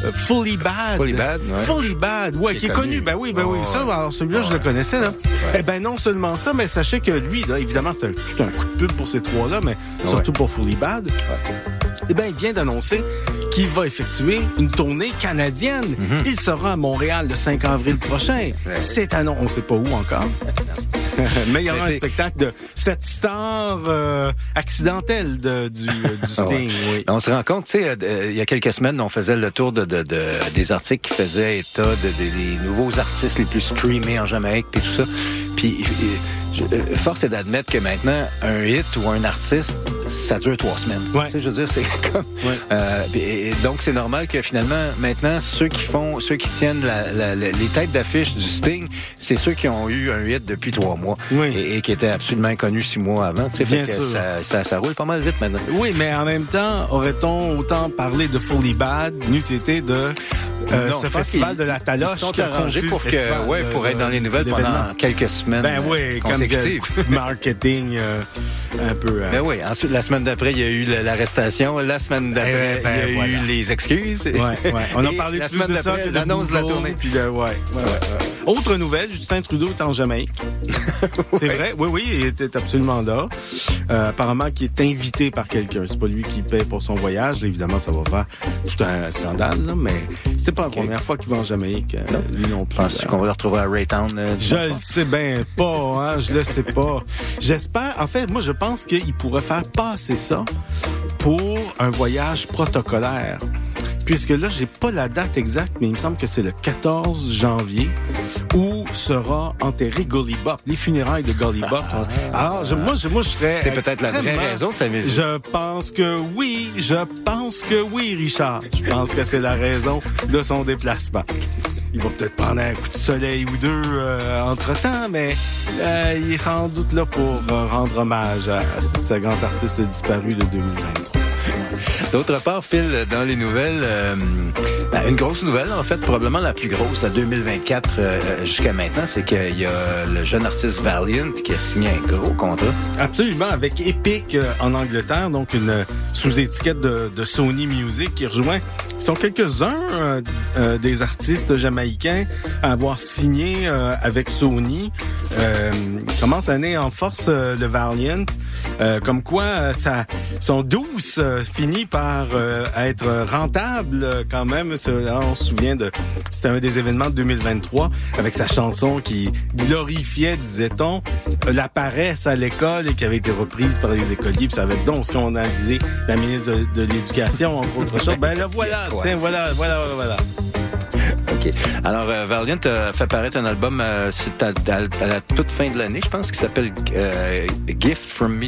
Speaker 20: euh, Fully Bad.
Speaker 6: Fully Bad, ouais.
Speaker 20: Fully Bad, ouais,
Speaker 6: Qui
Speaker 20: qui,
Speaker 6: est
Speaker 20: connu.
Speaker 6: connu.
Speaker 20: Ben oui, ben
Speaker 6: Oh,
Speaker 20: oui. Ça,
Speaker 6: ouais.
Speaker 20: alors celui-là, je le connaissais, là. Eh ben non seulement ça, mais sachez que lui, là, évidemment, c'est un, un coup de pub pour ces trois-là, mais
Speaker 6: Ouais.
Speaker 20: surtout pour Fully Bad. Eh ben, il vient d'annoncer qu'il va effectuer une tournée canadienne.
Speaker 6: Mhm.
Speaker 20: Il sera à Montréal le 5 avril prochain. C'est annoncé, on sait pas où encore. Mais il y aura un spectacle de cette star euh, accidentelle de, du, euh, du
Speaker 6: ouais.
Speaker 20: Sting. Oui.
Speaker 6: On se rend compte, tu sais, euh, il y a quelques semaines, on faisait le tour de, de, de- des articles qui faisaient état de, de- des nouveaux artistes les plus streamés en Jamaïque, puis tout ça. Puis, force est d'admettre que maintenant, un hit ou un artiste, ça dure trois semaines. Tu sais, je veux dire, c'est comme... Euh, puis- et donc, c'est normal que finalement, maintenant, ceux qui font, ceux qui tiennent la- la- la- les têtes d'affiche du Sting, c'est ceux qui ont eu un hit depuis trois mois et, et qui étaient absolument inconnus six mois avant. Tu sais,
Speaker 20: Bien
Speaker 6: fait que ça, ça, ça roule pas mal vite maintenant.
Speaker 20: Oui, mais en même temps, aurait-on autant parlé de Fully Bad, n'eût été de euh,
Speaker 6: Non,
Speaker 20: ce festival de la Taloche
Speaker 6: Ils sont arrangés pour que, ouais,
Speaker 20: de-
Speaker 6: pour être dans les nouvelles pendant quelques semaines
Speaker 20: Ben oui,
Speaker 6: euh,
Speaker 20: comme
Speaker 6: consécutives.
Speaker 20: marketing euh, un peu. euh,
Speaker 6: Ben oui, ensuite, la semaine d'après, il y a eu l'arrestation. La semaine d'après,
Speaker 20: Eh ben,
Speaker 6: il y a
Speaker 20: voilà.
Speaker 6: eu les excuses.
Speaker 20: Ouais, ouais. On parlé
Speaker 6: la
Speaker 20: plus
Speaker 6: semaine
Speaker 20: de ça
Speaker 6: l'annonce de la tournée.
Speaker 20: Puis de, ouais, ouais, ouais, ouais. Autre nouvelle, Justin Trudeau est en Jamaïque. C'est vrai, oui, oui, il était absolument là. Euh, apparemment, qui est invité par quelqu'un. C'est pas lui qui paie pour son voyage. Là, évidemment, ça va faire tout un scandale, là, mais c'était pas la première fois qu'il va en Jamaïque. euh, lui non plus.
Speaker 6: Penses-tu qu'on va le retrouver à Raytown? euh,
Speaker 20: Je le sais bien pas, hein, je le sais pas. J'espère, en fait, moi je pense qu'il pourrait faire passer ça pour un voyage protocolaire. Puisque là, j'ai pas la date exacte, mais il me semble que c'est le 14 janvier où sera enterré Gully Bop, les funérailles de Gully Bop. Alors, je- moi, je, moi, je serais.
Speaker 6: C'est peut-être la vraie raison de sa visite.
Speaker 20: Je pense que oui, je pense que oui, Richard. Je pense que c'est la raison de son déplacement. Il va peut-être prendre un coup de soleil ou deux euh, entre-temps, mais euh, il est sans doute là pour euh, rendre hommage à, à ce grand artiste disparu de 2023.
Speaker 6: D'autre part, Phil, dans les nouvelles, euh, ben, une grosse nouvelle, en fait, probablement la plus grosse de 2024 euh, jusqu'à maintenant, c'est qu'il y a le jeune artiste Valiant qui a signé un gros contrat.
Speaker 20: Absolument, avec Epic euh, en Angleterre, donc une sous-étiquette de, Sony Music qui rejoint. Ils sont quelques-uns euh, euh, des artistes jamaïcains à avoir signé avec Sony. Commence l'année en force le Valiant. Euh, comme quoi, euh, ça, son douce euh, finit par euh, être rentable quand même. On se souvient de, c'était un des événements de 2023 avec sa chanson qui glorifiait, disait-on, la paresse à l'école et qui avait été reprise par les écoliers. Puis ça avait donc scandalisé la ministre de, de l'Éducation, entre autres choses. Ben là, voilà, tiens, voilà, voilà, voilà.
Speaker 6: OK. Alors, euh, Valiant a fait paraître un album euh, à, à- à la toute fin de l'année, je pense, qui s'appelle euh, Gift from Me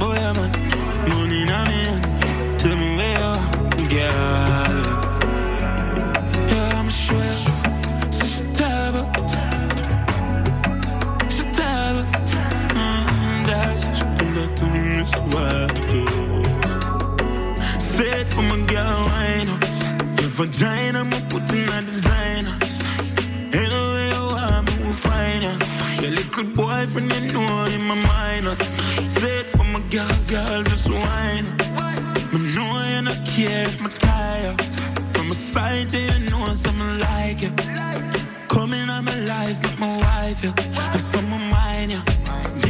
Speaker 25: boy, I'm money in me. Tell me where you are, girl. Yeah, I'ma show you. So she terrible. She terrible. Mm-hmm, that's just nothing in this world. Said for my girl, I know. Your vagina, I'ma put in designer. Anyway, you are, I'ma find us. Your little boyfriend, you know, in my mind. Said my girl, girl, just whine. Me know you not care if my tired. From a sight, you know something like you. Coming out my life, not my wife, yeah. And someone mine, yeah.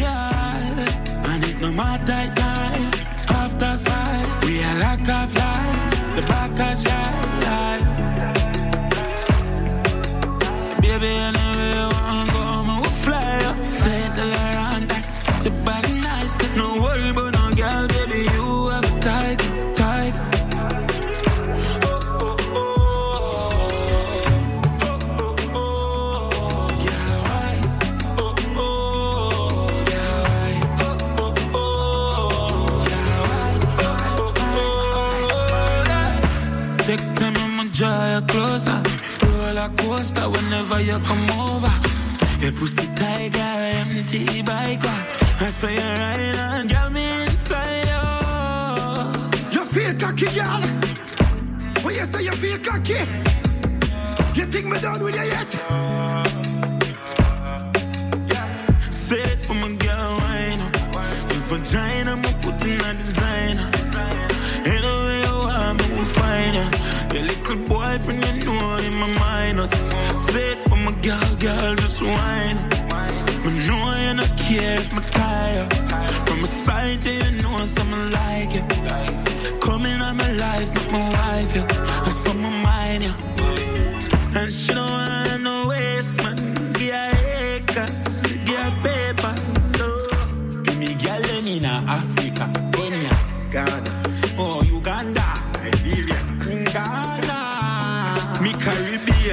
Speaker 25: Yeah, and it no matter time. After five, we are like of life. You closer. Roller coaster whenever you come over. Your pussy tiger, empty bike. I swear you're right on, got me inside you.
Speaker 3: You feel cocky, girl? When you say you feel cocky, you think me done with you yet?
Speaker 25: It for my girl, wine. Your vagina, I'ma put in a designer. Little boyfriend, you know in my minus. Say it for my girl, girl, just wine. But know you not care, it's my tire. From a sight, you know something like it. Coming out my life, make my wife, yeah. And someone mine, yeah. And she don't wanna no waste, man. Give her acres, give her paper. No. Give me girl in Africa, Kenya, Ghana,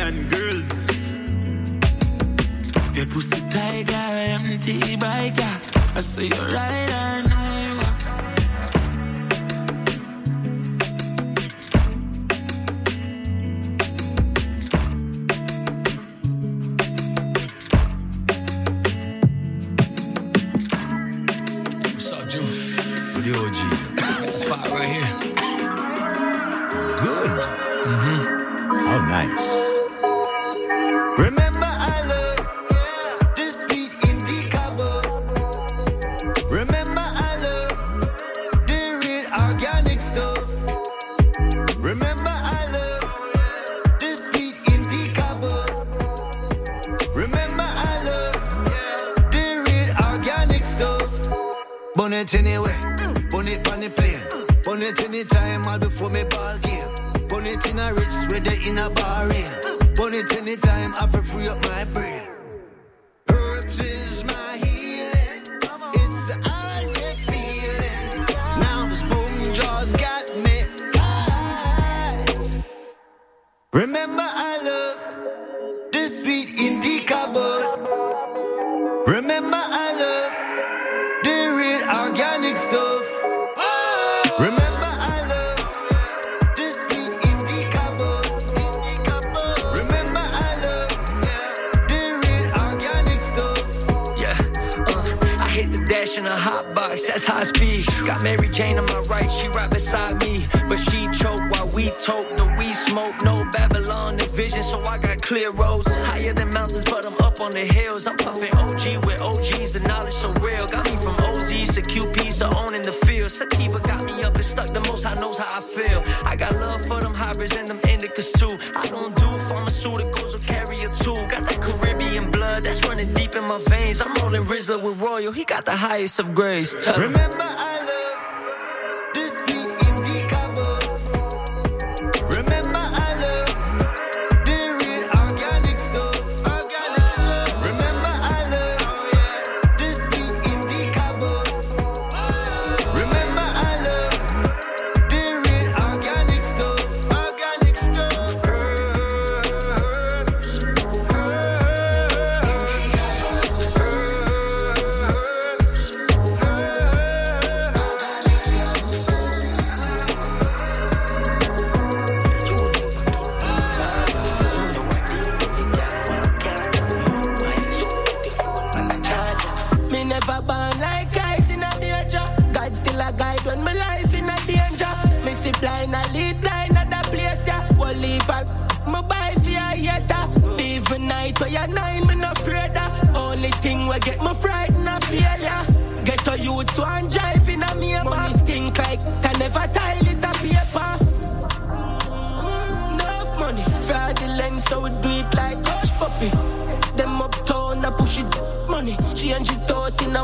Speaker 25: Caribbean girls. Your pussy tiger, empty biker. I say you're right, I know
Speaker 26: beside me. But she choke while we toke, the we smoke. No Babylon and vision, so I got clear roads. Higher than mountains, but I'm up on the hills. I'm puffing OG with OGs, the knowledge so real. Got me from OZs to QPs to owning the field. Sativa got me up and stuck, the most high knows how I feel. I got love for them hybrids and them indicas too. I don't do pharmaceuticals or carry a tool. Got that Caribbean blood that's running deep in my veins. I'm rolling Rizla with Royal, he got the highest of grades.
Speaker 7: Remember I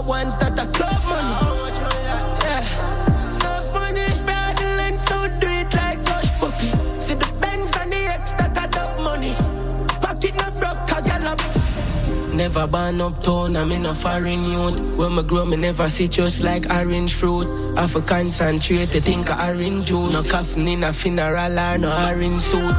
Speaker 7: hot ones that are club money. Yeah. Love money, fraudulent, so do it like Hush Puppy. See the banks and the X that I love money. Pocket not broke, I gallop. Never born uptown, I'm in a foreign youth. When I grow, me never see just like orange fruit. I for concentrate, think of orange juice. No coffin in a funeral no orange suit.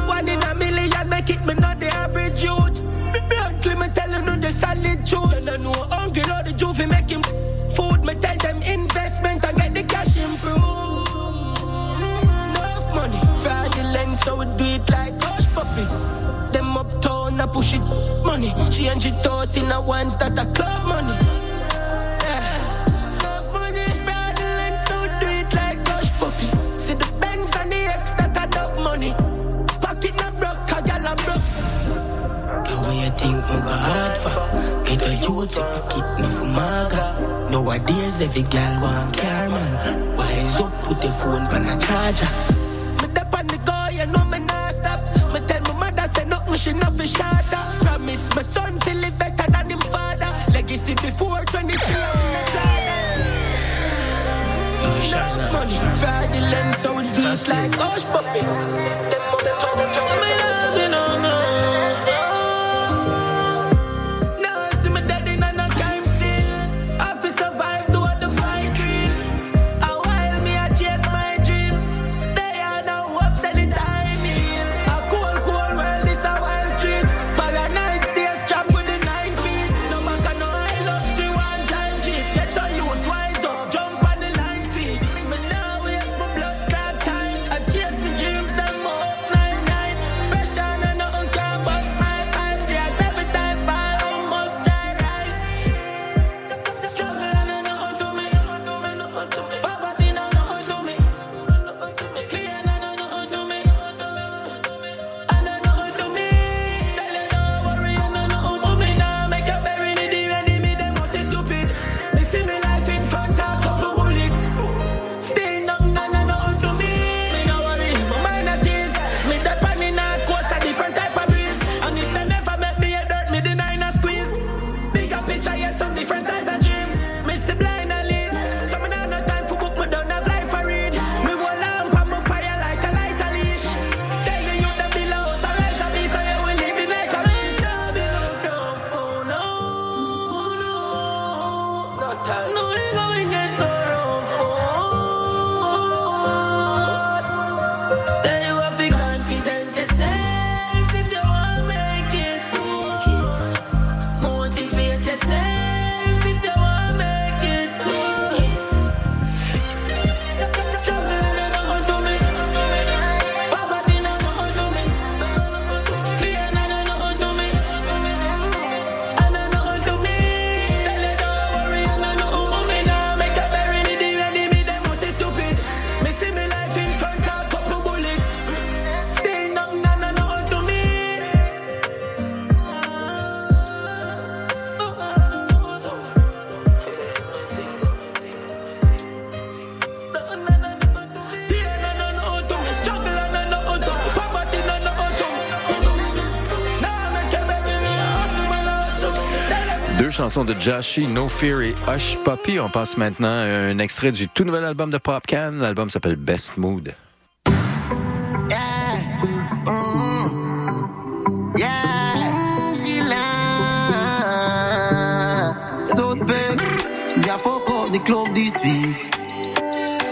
Speaker 6: de Joshi, No Fear et Hush Puppy. On passe maintenant à un extrait du tout nouvel album de Popcan. L'album s'appelle Best Mood.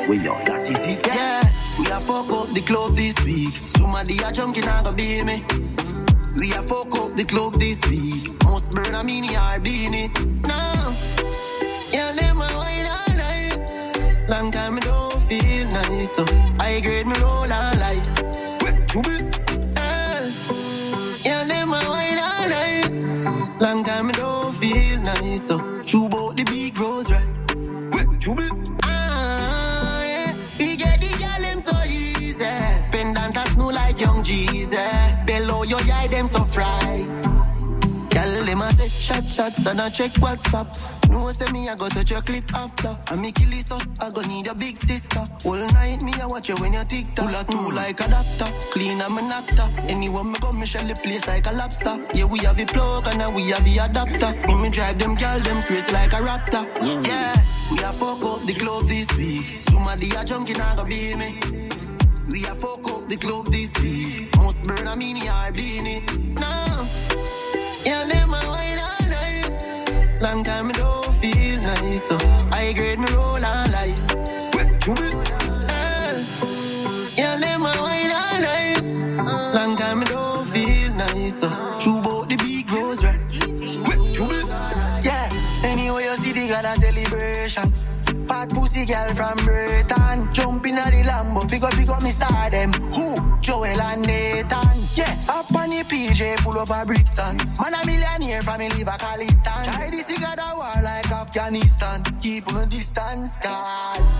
Speaker 24: We are this check WhatsApp. No say me I go touch your clip after. And me kill this us, I go need your big sister. All night me I watch you when you tick tock. Pull a two mm. like adapter, clean I'm an actor. Anyone me come me shell the place like a lobster. Yeah we have the plug and now we have the adapter. Me me drive them girl them crazy like a raptor. Mm. Yeah, we a fuck up the club this week. Somebody a junkie now go be me. We a fuck up the club this week. Must burn a mini or beanie. Long time me don't feel nice. So I grade me roll PJ, pull up a Brixton Man a millionaire from me live a Khalistan. Try this cigar the war like Afghanistan. Keep on distance, guys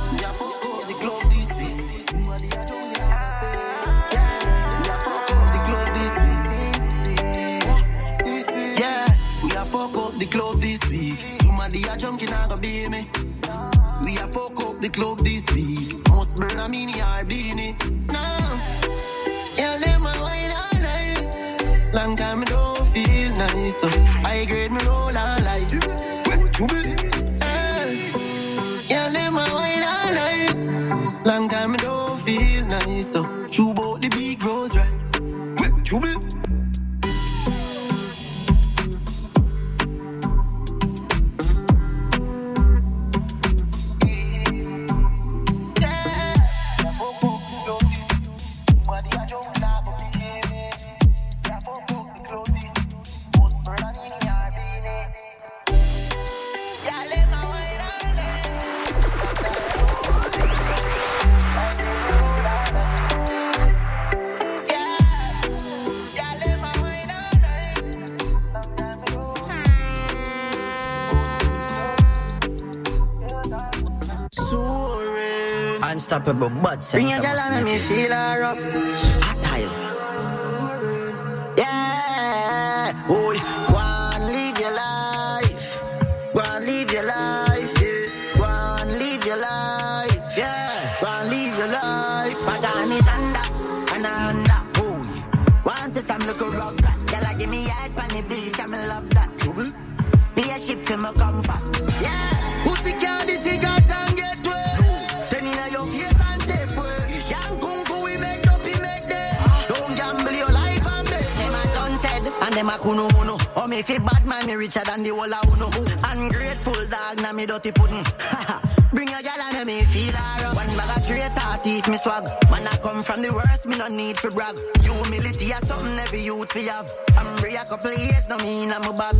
Speaker 24: no
Speaker 27: mean I'm a bag.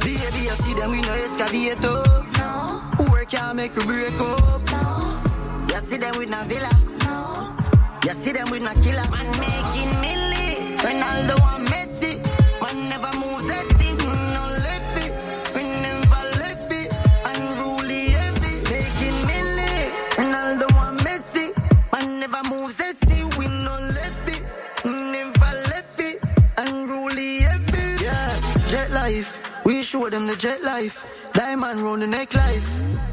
Speaker 27: Baby, you see them we no excavator. No. Work can't make you break up. No. You see them with no villa. No. You see them with no killer. Man the neck life.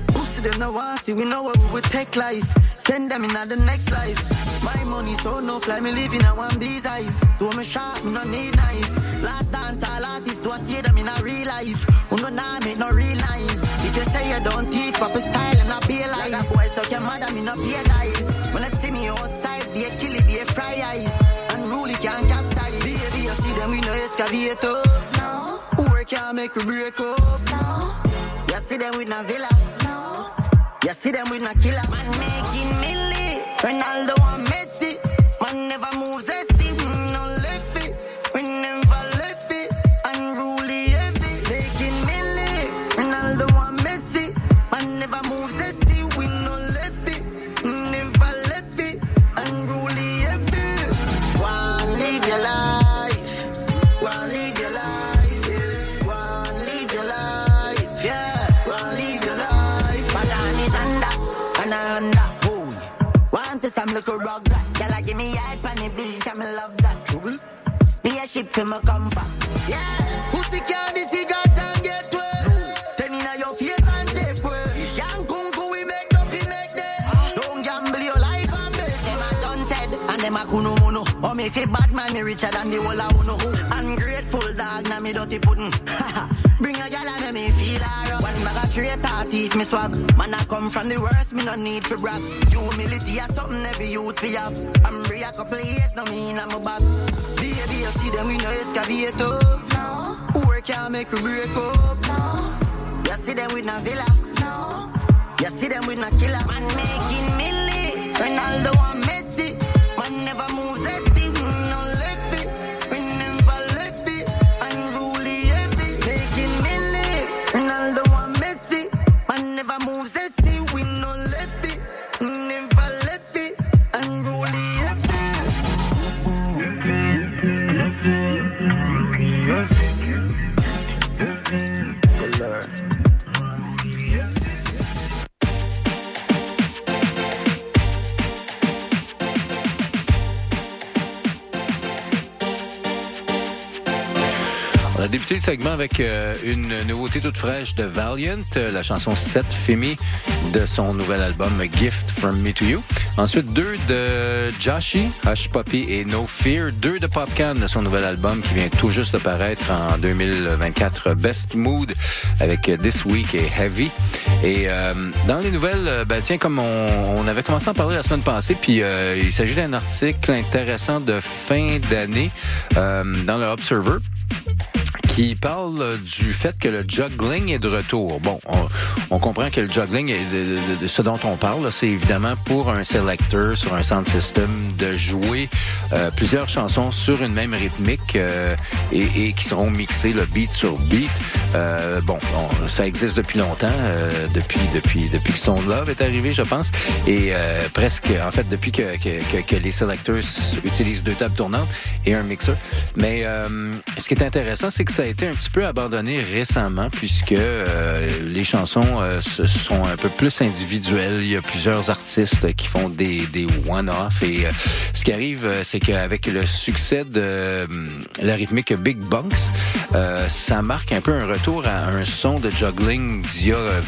Speaker 27: Pussy them no want see, we know what we would take life. Send them in the next life. My money so no fly, me living a one bee's eyes. Do me sharp, me no need knife. Last dance, all artists do I see them in a real life. Who no nah make no real nice. If you say you don't teeth, pop a style and I lies. Like that boy, so your mother, me no pay guys. When I see me outside, be a kill it, be a fry eyes. Unruly can't capsize. Baby, you see them, we no excavator. No. Work can't make you break up. No. See them with no villa. No. You see them with no killer. Man making milli. Ronaldo and Messi. Man never moves ship for my comfort. Yeah, the can't see God's and get well. Ten in your face and tape well. Young kung kung we make up, we make them. Don't gamble your life and make Them a done said and them a kuno mono. Oh me say bad man me richer than the whole a uno. Ungrateful dog na me dirty pudding. Bring a gyal and me feel alright. One bag of traitor teeth me swag. Man I come from the worst, me no need to brag. Humility is something every youth we have. I'm a couple years, no mean I'm a bad. Baby, you see them, we no excavator. No. Work can't make you break up. No. You see them with no villa. No. You see them with no killer. Man making milli. Ronaldo and Messi.
Speaker 6: Débuté le segment avec euh, une nouveauté toute fraîche de Valiant, euh, la chanson 7 Femi de son nouvel album Gift From Me To You. Ensuite, deux de Joshi, Hush Puppy et No Fear. Deux de Popcan de son nouvel album qui vient tout juste de paraître en 2024, Best Mood avec This Week et Heavy. Et euh, dans les nouvelles, euh, ben, tiens, comme on, on avait commencé à en parler la semaine passée, puis euh, il s'agit d'un article intéressant de fin d'année dans le Observer qui parle du fait que le juggling est de retour. Bon, on, on comprend que le juggling, est de, de- de ce dont on parle, c'est évidemment pour un selector sur un sound system de jouer euh, plusieurs chansons sur une même rythmique euh, et, et qui seront mixées le beat sur beat. Euh, bon, on- ça existe depuis longtemps, euh, depuis depuis depuis que Stone Love est arrivé, je pense, et euh, presque en fait depuis que, que, que, que les selectors utilisent deux tables tournantes et un mixeur. Mais euh, ce qui est intéressant, c'est que ça a été un petit peu abandonné récemment puisque euh, les chansons euh, sont un peu plus individuelles. Il y a plusieurs artistes qui font des, one-off et euh, ce qui arrive, c'est qu'avec le succès de la rythmique Big Bunks, ça marque un peu un retour à un son de juggling d'il y a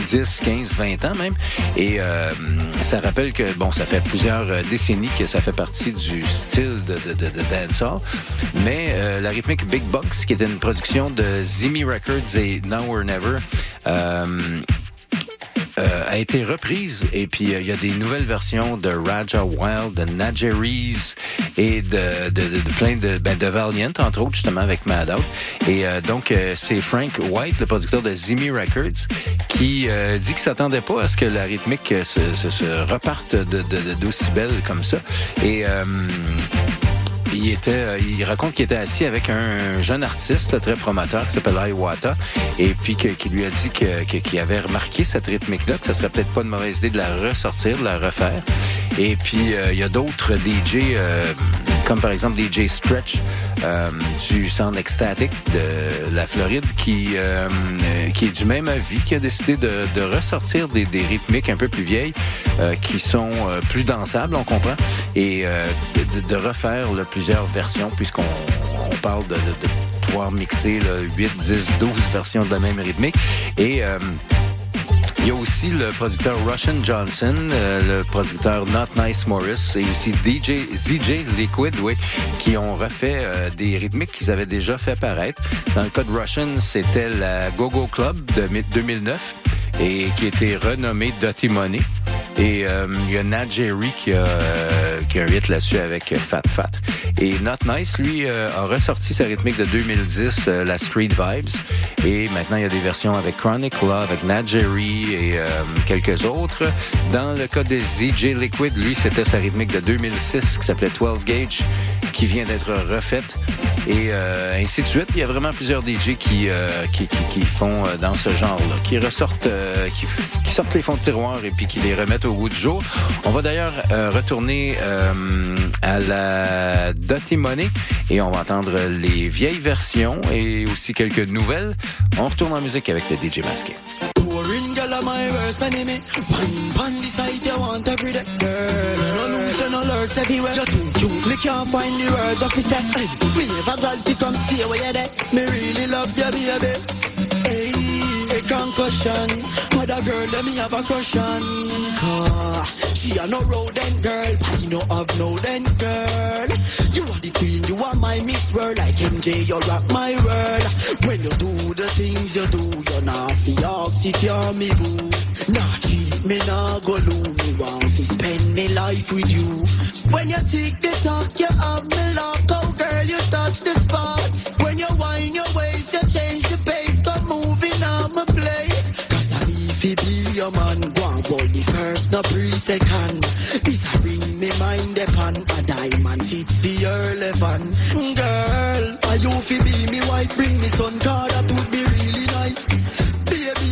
Speaker 6: 10, 15, 20 ans même. Et euh, ça rappelle que, bon, ça fait plusieurs euh, décennies que ça fait partie du style de, de, de, de dancehall. Mais euh, la rythmique Big Box, qui était une production de Zimmy Records et Now or Never, euh, euh, a été reprise et puis euh, il y a des nouvelles versions de Raja Wild, de Najeris et de, de, de, plein de, ben, de Valiant, entre autres, justement, avec Mad Out. Et euh, donc, euh, c'est Frank White, le producteur de Zimmy Records, qui dit qu'il s'attendait pas à ce que la rythmique se, se, se reparte de, de, de- d'aussi belle comme ça. Et... il était, euh, il raconte qu'il était assis avec un jeune artiste très prometteur qui s'appelle Iwata et puis que- qui lui a dit que- que- qu'il avait remarqué cette rythmique-là, que ça serait peut-être pas une mauvaise idée de la ressortir, de la refaire. Et puis euh, il y a d'autres DJ euh, comme par exemple DJ Stretch euh, du Sound Ecstatic de la Floride qui euh, qui est du même avis, qui a décidé de, de ressortir des, des rythmiques un peu plus vieilles euh, qui sont plus dansables, on comprend, et de, de- refaire là, plusieurs versions puisqu'on on parle de, pouvoir mixer là, 8, 10, 12 versions de la même rythmique. Et euh, il y a aussi le producteur Russian Johnson, euh, le producteur Not Nice Morris et aussi DJ ZJ Liquid, oui, qui ont refait euh, des rythmiques qu'ils avaient déjà fait paraître. Dans le cas de Russian, c'était la Go-Go Club de mi- 2009 et qui était renommée Dirty Money. Et il y a Nat Jerry qui a un hit là-dessus avec euh, Fat Fat. Et Not Nice, lui, euh, a ressorti sa rythmique de 2010, euh, la Street Vibes. Et maintenant, il y a des versions avec Chronic Law, avec Nat Jerry et quelques autres. Dans le cas de ZJ Liquid, lui, c'était sa rythmique de 2006 qui s'appelait 12 Gauge, qui vient d'être refaite. Et euh, ainsi de suite. Il y a vraiment plusieurs DJ qui, euh, qui, qui, qui font euh, dans ce genre-là, qui ressortent, euh, qui, qui sortent les fonds de tiroir et puis qui les remettent au goût du jour. On va d'ailleurs euh, retourner euh, à la Dirty Money et on va entendre les vieilles versions et aussi quelques nouvelles. On retourne en musique avec le DJ masqué.
Speaker 28: Everywhere. You're too cute, me can't find the words of say. Hey, we never glad to come stay where you're there. Me really love you, baby. Hey, a concussion.
Speaker 24: Other girl, let me have a crush on. She a no rodent girl, but you know of no then girl. You are the queen, you are my miss world, like MJ, you rock my world. When you do the things you do, you're not fi ask if you're me boo. Nah me, nah go lose me, want fi spend me life with you. When you tick the talk, you have me lock, oh girl, you touch the spot. When you wind your waist, you change the pace, come moving on my place. Cause I need fi be your man, go hold the first, no pre-second. This a ring me mind upon, a diamond fits the elephant. Girl, are you fi be me wife, bring me son, cause that would be.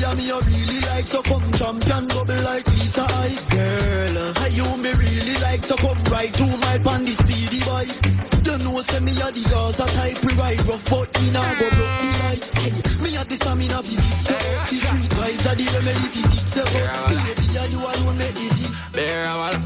Speaker 24: Baby, I'm you really like, so come champion, bubble like Lisa Hype. Girl, uh, are you me really like, so come right two mile on the speedy bike. You know, say me a the Gaza type, we ride rough, but me nah go broke the light. Hey, me a the stamina fi deep, so the street vibes are the remedy fi deep, so baby, are you alone make it deep.
Speaker 8: Bear a wala.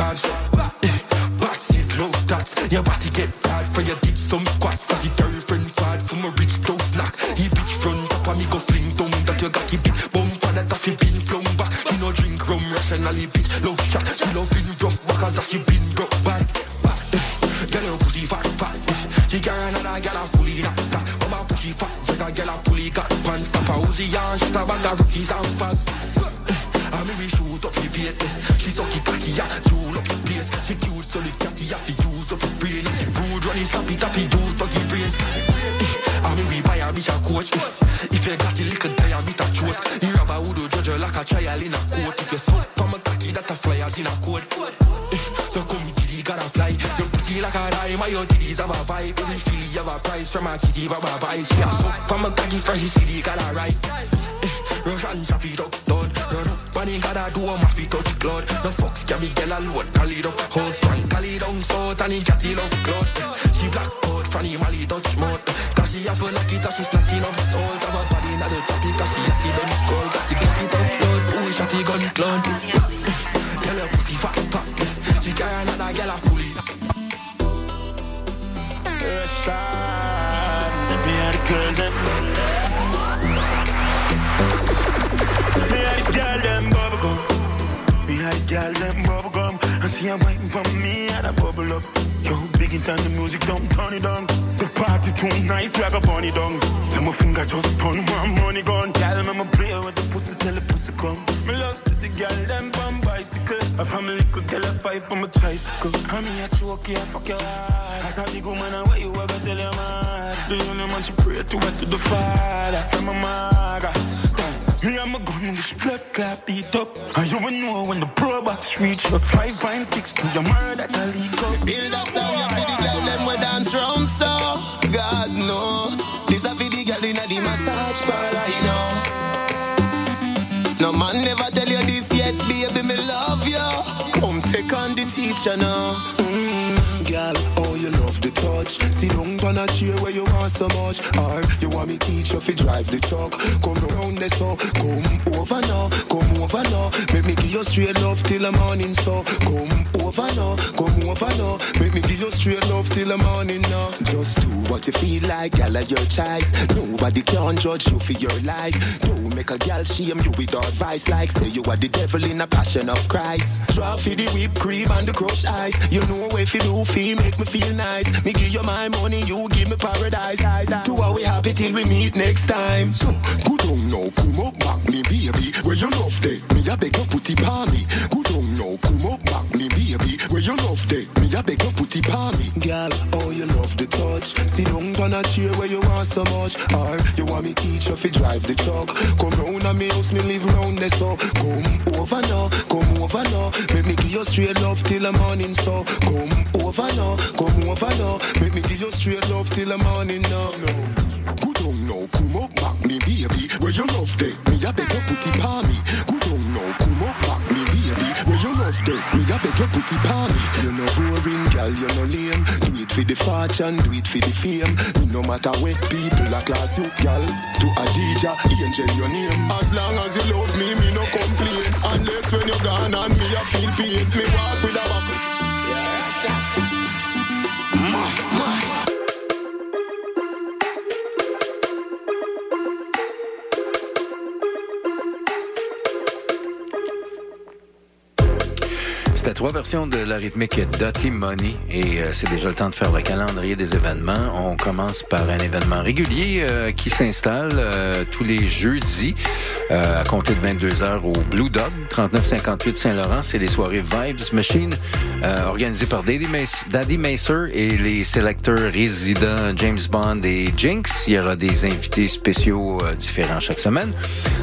Speaker 8: Bad eh, seed love tats. Your body get bad for your did some squats. For your girlfriend bad for my rich don't knock. He bitch front up and me go fling down that you got it bump and that he been flung back. She no drink rum rationally bitch love shot. She love in rough back as she been broke bad. Eh. Girl, your pussy fat, fat. She carry another girl a fully that. But my pussy fat, she got girl a fully got pants. Pop a Uzi and shit a bag of rookies and fast. I mean, we shoot up the bait. She suck it cocky, yeah, jewel up the place. She cute, so the catty, yeah, fi use up the brain. She rude, running, snappy, tappy, use up the brain. Eh, I mean, we buy a bitch a coach. Eh, if you got the little diameter choke, you have a wood judge her like a trial in a court. If you suck from a cocky, that a flyers in a court. Eh, so come kitty, gotta fly. Your pretty like a dime, your titties have a vibe. Every feel you have a price from a kitty, baba bye. She a suck from a cocky, fresh city, gotta ride. Rush and chop it done. Run up, bunny do a my feet touch blood. No fucks, can be girl alone, call it up. Whole strong, call it down south, and he got love cloud. She black out, Fanny Mali touch mouth. Cause she have a it, and she snatching up souls. Have a body in the topic, cause she it on skull. Got the got it up, blood, fool, shot it gun clown. Girl, her pussy fat, fat. She carry another girl a fully.
Speaker 25: Russian, the girl them. Girl them bubble gum. And she a wine for me and a bubble up. Yo, big in time the music don't turn it down. The party too nice, like a bunny down. Tell my finger just turn one money gun. Girl, me a play with the pussy till the pussy come. Me love see the girl them on bicycle. A family could tell a fight from a tricycle. I mean, I choke you, I fuck your heart. I thought you go man away, you ever tell your man. The only man she pray to went to the father. From my maga. Me and my gun with blood clap beat up. And you will know when the pro box reach up. 5.6 to your murder that leak up.
Speaker 29: Build a sound, feel the girl them we dance round so. God no, this a for the girl inna the massage parlor, you know. No man never tell you this yet, baby, me love you. Come take on the teacher now. Mm, girl, you love the touch. Sit down on a chair where you want so much. Or you want me teach you fi drive the truck. Come round there so, come over now, come over now. Make me give you straight love till the morning so. Come over now, come over now. Make me give you straight love till the morning now. Just do what you feel like, of your choice. Nobody can judge you for your life. Don't make a girl shame you with advice like say you are the devil in a passion of Christ. Draw for the whipped cream and the crushed ice. You know if you do feel make me feel nice. Me give you my money, you give me paradise. To how we happy till we meet next time. So good on now, come up back me baby. Where you love day, me a beg you put it on me. Good on now, come up back me baby. Where you love day, me a beg you put it on me. Girl, oh you love the touch. Sit down on a chair where you want so much. Or you want me teach you fi drive the truck. Come round and me house, me live round there so. Come over now, come over now. Make me give you straight love till the morning so. Come over now, come over now. Make me give you straight love till the morning now. Good on now, come up back me baby. Where you love day, me a beg you put it on me. Day, me a beg you put it me. You know boring, girl, you know lame. Do it for the fortune, do it for the fame. Me no matter what people a class you, girl. To a DJ, angel your name. As long as you love me, me no complain. Unless when you're gone and me, I feel pain. Me walk with a buckle.
Speaker 6: C'était trois versions de la rythmique Money et euh, c'est déjà le temps de faire le calendrier des événements. On commence par un événement régulier euh, qui s'installe euh, tous les jeudis euh, à compter de 22 heures au Blue Dog, 3958 Saint-Laurent. C'est les soirées Vibes Machine euh, organisées par Daddy, Mace- Daddy Macer et les sélecteurs résidents James Bond et Jinx. Il y aura des invités spéciaux euh, différents chaque semaine.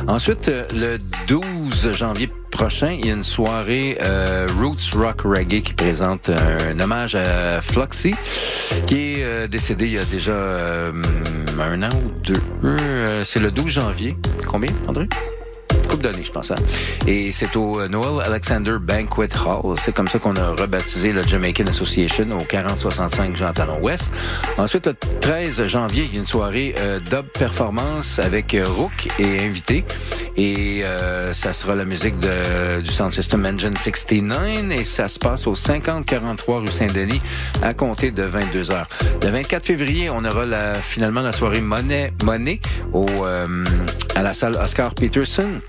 Speaker 6: Ensuite, le 12 janvier prochain, il y a une soirée euh, Roots Rock Reggae qui présente un hommage à Floxy, qui est euh, décédé il y a déjà euh, un an ou deux. Euh, c'est le 12 janvier. Combien, André? couple d'années, je pense. hein. Et c'est au euh, Noel Alexander Banquet Hall. C'est comme ça qu'on a rebaptisé le Jamaican Association au 4065 Jean Talon Ouest. Ensuite, le 13 janvier, il y a une soirée euh, dub performance avec Rook et invité. Et euh, ça sera la musique de, du Sound System Engine 69 et ça se passe au 5043 rue Saint-Denis à compter de 22 heures. Le 24 février, on aura la, finalement la soirée Monnaie, Monnaie au, euh, à la salle Oscar Peterson.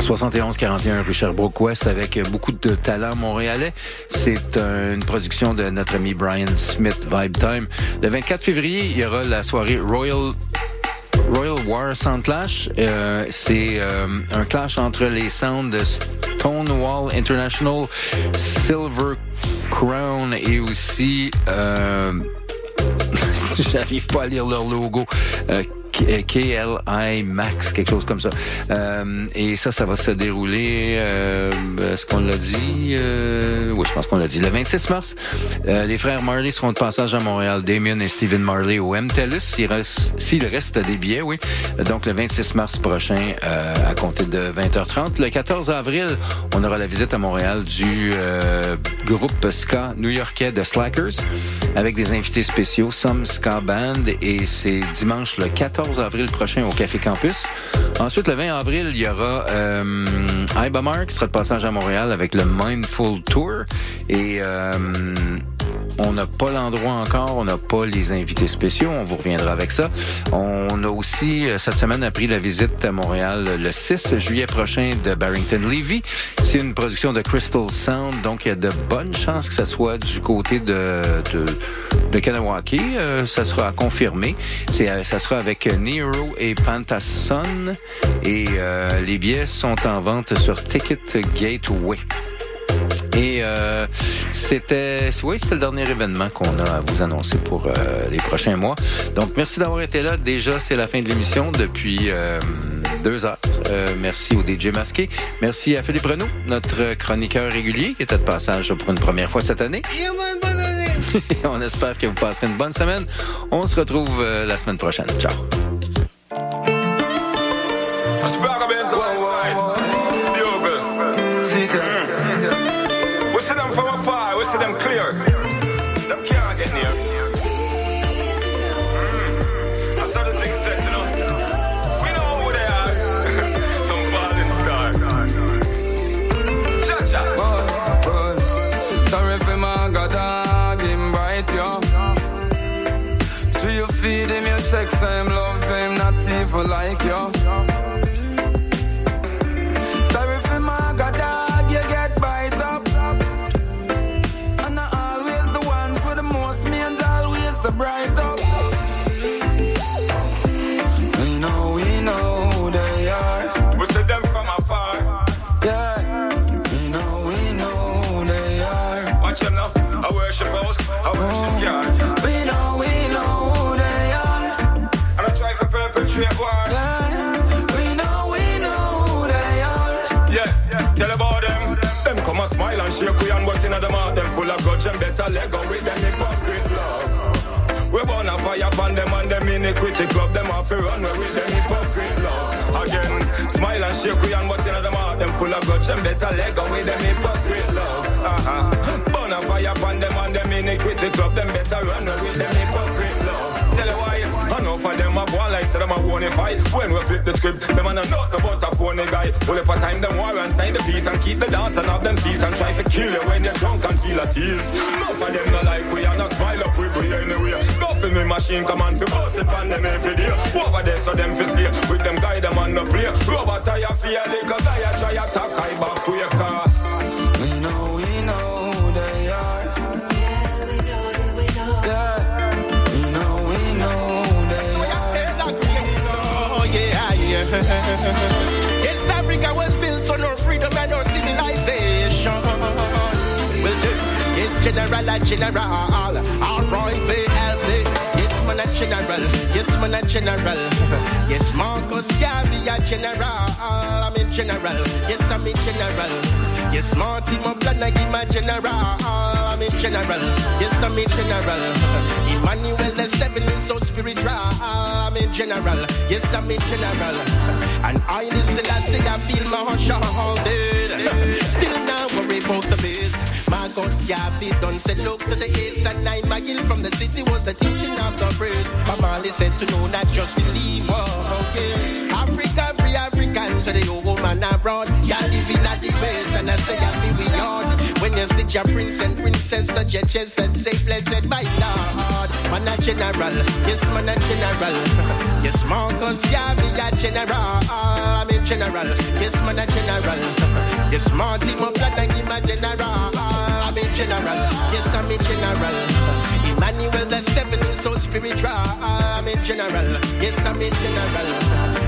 Speaker 6: 71-41 rue Sherbrooke-Ouest avec beaucoup de talent montréalais. C'est une production de notre ami Brian Smith, Vibe Time. Le 24 février, il y aura la soirée Royal Royal War Sound Clash. Euh, c'est euh, un clash entre les sounds de Stonewall International, Silver Crown et aussi... Euh, J'arrive pas à lire leur logo. Euh, KLI Max, quelque chose comme ça. Euh, et ça, ça va se dérouler, euh, est-ce qu'on l'a dit? Euh, oui, je pense qu'on l'a dit. Le 26 mars, euh, les frères Marley seront de passage à Montréal. Damien et Stephen Marley au MTELUS, s'il reste, reste des billets, oui. Donc, le 26 mars prochain, euh, à compter de 20h30. Le 14 avril, on aura la visite à Montréal du euh, groupe ska new-yorkais de Slackers avec des invités spéciaux, Some Ska Band, et c'est dimanche le 14 avril prochain au Café Campus. Ensuite, le 20 avril, il y aura euh, qui sera de passage à Montréal avec le Mindful Tour. Et euh, on n'a pas l'endroit encore, on n'a pas les invités spéciaux, on vous reviendra avec ça. On a aussi, euh, cette semaine, appris la visite à Montréal le 6 juillet prochain de Barrington Levy. C'est une production de Crystal Sound, donc il y a de bonnes chances que ça soit du côté de, de, de Kanawake. Euh, ça sera à confirmer. C'est, euh, ça sera avec Nero et Pantason. Et euh, les billets sont en vente sur Ticket Gateway. Et euh, c'était, oui, c'était le dernier événement qu'on a à vous annoncer pour euh, les prochains mois. Donc, merci d'avoir été là. Déjà, c'est la fin de l'émission depuis euh, deux heures. Euh, merci au DJ Masqué. Merci à Philippe Renaud, notre chroniqueur régulier, qui était de passage pour une première fois cette année. On espère que vous passerez une bonne semaine. On se retrouve euh, la semaine prochaine. Ciao.
Speaker 3: From we see them clear. Them can't get near. Mm. I saw the. We know who they are. Some falling. Cha cha.
Speaker 30: Sorry for him you feed him your checks, him love him, not evil like yo.
Speaker 3: Grudge and better let go with them hypocrite love. We burn a fire upon them and them iniquity club them off to run away with them hypocrite love. Again, smile and shake we and but in them heart them full of grudge and better let go with them hypocrite love. Uh-huh. Burn a fire upon them and them iniquity club them better run with them hypocrite love. Tell you why.
Speaker 31: Enough of them a on like say them a fight. When we flip the script, them a no nothing about a phony guy. Well, if a time them war and sign the peace and keep the dance and have them cease and try to kill you when you're drunk and feel at ease. Enough of them no like we and no smile up with we anyway. Go for me machine, come on, fi bust it on them every day. Over there so them fi stay with them guy them on the play. Robot tire feel like cause I a try attack I back quicker.
Speaker 32: Yes. Africa was built on our freedom and our civilization. Well, do. Yes, general, a general. All right, they it. Yes, man, a general. Yes, man, a general. Yes, Marcus Garvey, a general. I'm in general. Yes, I'm in general. Yes, Marty, my blood, I give my general. I'm in general. Yes, I'm in general. Emmanuel, the seven is so spiritual. I'm in general. Yes, I'm in general. And I listen, I say, I feel my heart shoulded. Still not worry about the best. Marcos Garvey done said, look to the eights and nine mile from the city was the teaching of the praise. My mama said to know that just believe. Oh, oh, yes. Africa, free African to the old man abroad. Yeah, living at the base and I say, I feel we ought. When you see your prince and princess, the judges and say, blessed by Lord. Man a general, yes, man a general. Yes, Marcus Garvey a general. I'm a general, yes, man a general. Yes, Marty, my blood, I give my general. I'm a general, yes, I'm a general. Emmanuel the seven is so spiritual. I'm a general, yes, I'm a general.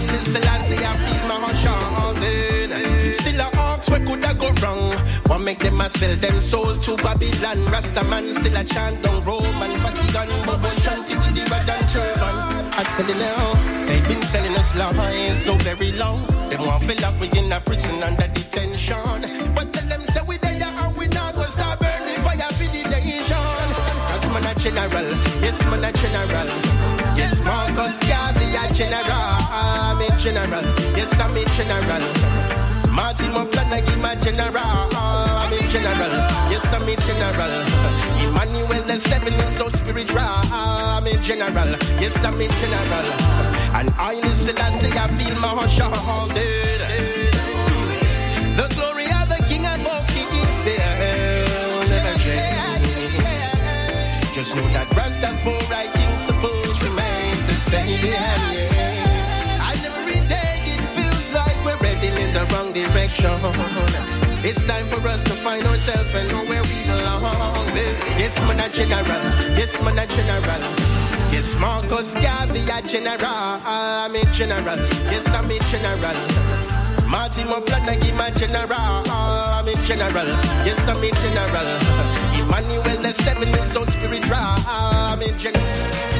Speaker 32: I listen, I feel my heart shouting. Still a ox, where could I go wrong? What make them a sell them soul to Babylon? Rasta man still a chant down Roman Vatican. Bobo Shanti with the red and turban. I tell you now, they've been telling us lies so very long. They want fill up within a prison under detention. But tell them say we there and we not gonna stop burning fire for the nation. Cause man a general, yes man a general. Yes, Marcus Garvey a general. I'm a general, yes I'm a general. Martin Moplan, I give my general. I'm a general. Yes, I'm a general. Emmanuel, the seven is so spiritual. I'm a general. Yes, I'm a general. And I listen, I say, I feel my heart shouted. The glory of the King and all kings there. Just know that Rastafari King suppose the. Yeah. Every day it feels like we're heading in the wrong direction. It's time for us to find ourselves and know where we belong. Yes, man, a general. Yes, man, a general. Yes, Marcus Garvey, a general. I'm a general. Yes, I'm a general. Martin Moplan, I give my general. I'm a general. Yes, I'm a general. Emmanuel, the seven is so spiritual. I'm a general.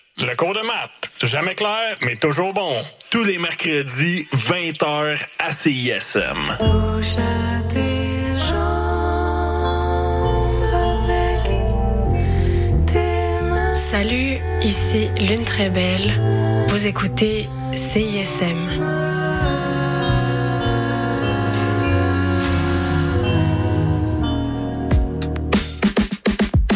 Speaker 33: Le cours de maths, jamais clair, mais toujours bon. Tous les mercredis, 20h à CISM.
Speaker 34: Salut, ici Lune Très Belle. Vous écoutez CISM.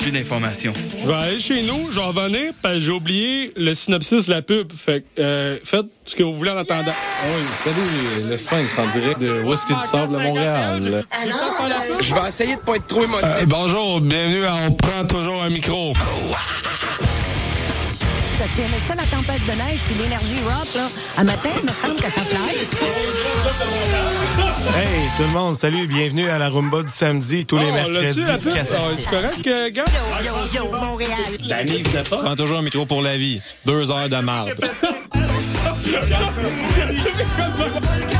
Speaker 35: plus d'informations.
Speaker 17: Je vais aller chez nous, je vais revenir, parce que j'ai oublié le synopsis de la pub. Fait que, euh, faites ce que vous voulez en attendant.
Speaker 36: Oui, salut, le Sphinx en direct de Whisky du Sable de Montréal?
Speaker 37: Je vais essayer de pas être trop émotif.
Speaker 36: Euh, bonjour, bienvenue à On prend toujours un micro.
Speaker 16: Tu aimais ça, la tempête de neige puis l'énergie rock, là? À matin, il me semble que ça fly.
Speaker 38: Hey, tout le monde, salut, bienvenue à la Rumba du samedi, tous les
Speaker 17: Oh,
Speaker 38: mercredis.
Speaker 17: Ah, c'est correct, euh, gars?
Speaker 16: Yo, yo, Montréal.
Speaker 36: La nuit, pas? Prends toujours un micro pour la vie. Deux heures de marde.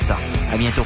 Speaker 39: Benstar. À bientôt.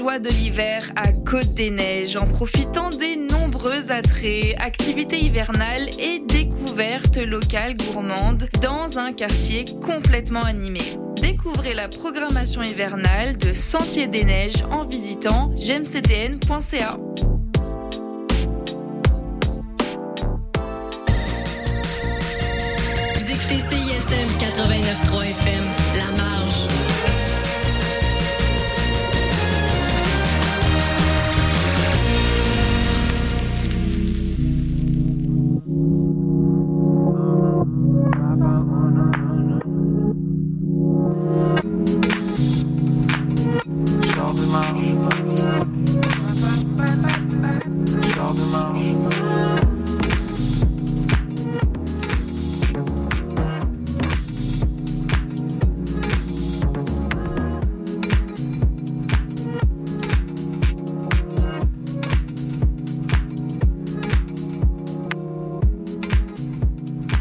Speaker 40: de l'hiver à Côte des Neiges en profitant des nombreux attraits, activités hivernales et découvertes locales gourmandes dans un quartier complètement animé. Découvrez la programmation hivernale de Sentier des Neiges en visitant gemctn.ca.
Speaker 34: Vous écoutez CISM 89.3 FM, La
Speaker 41: marge.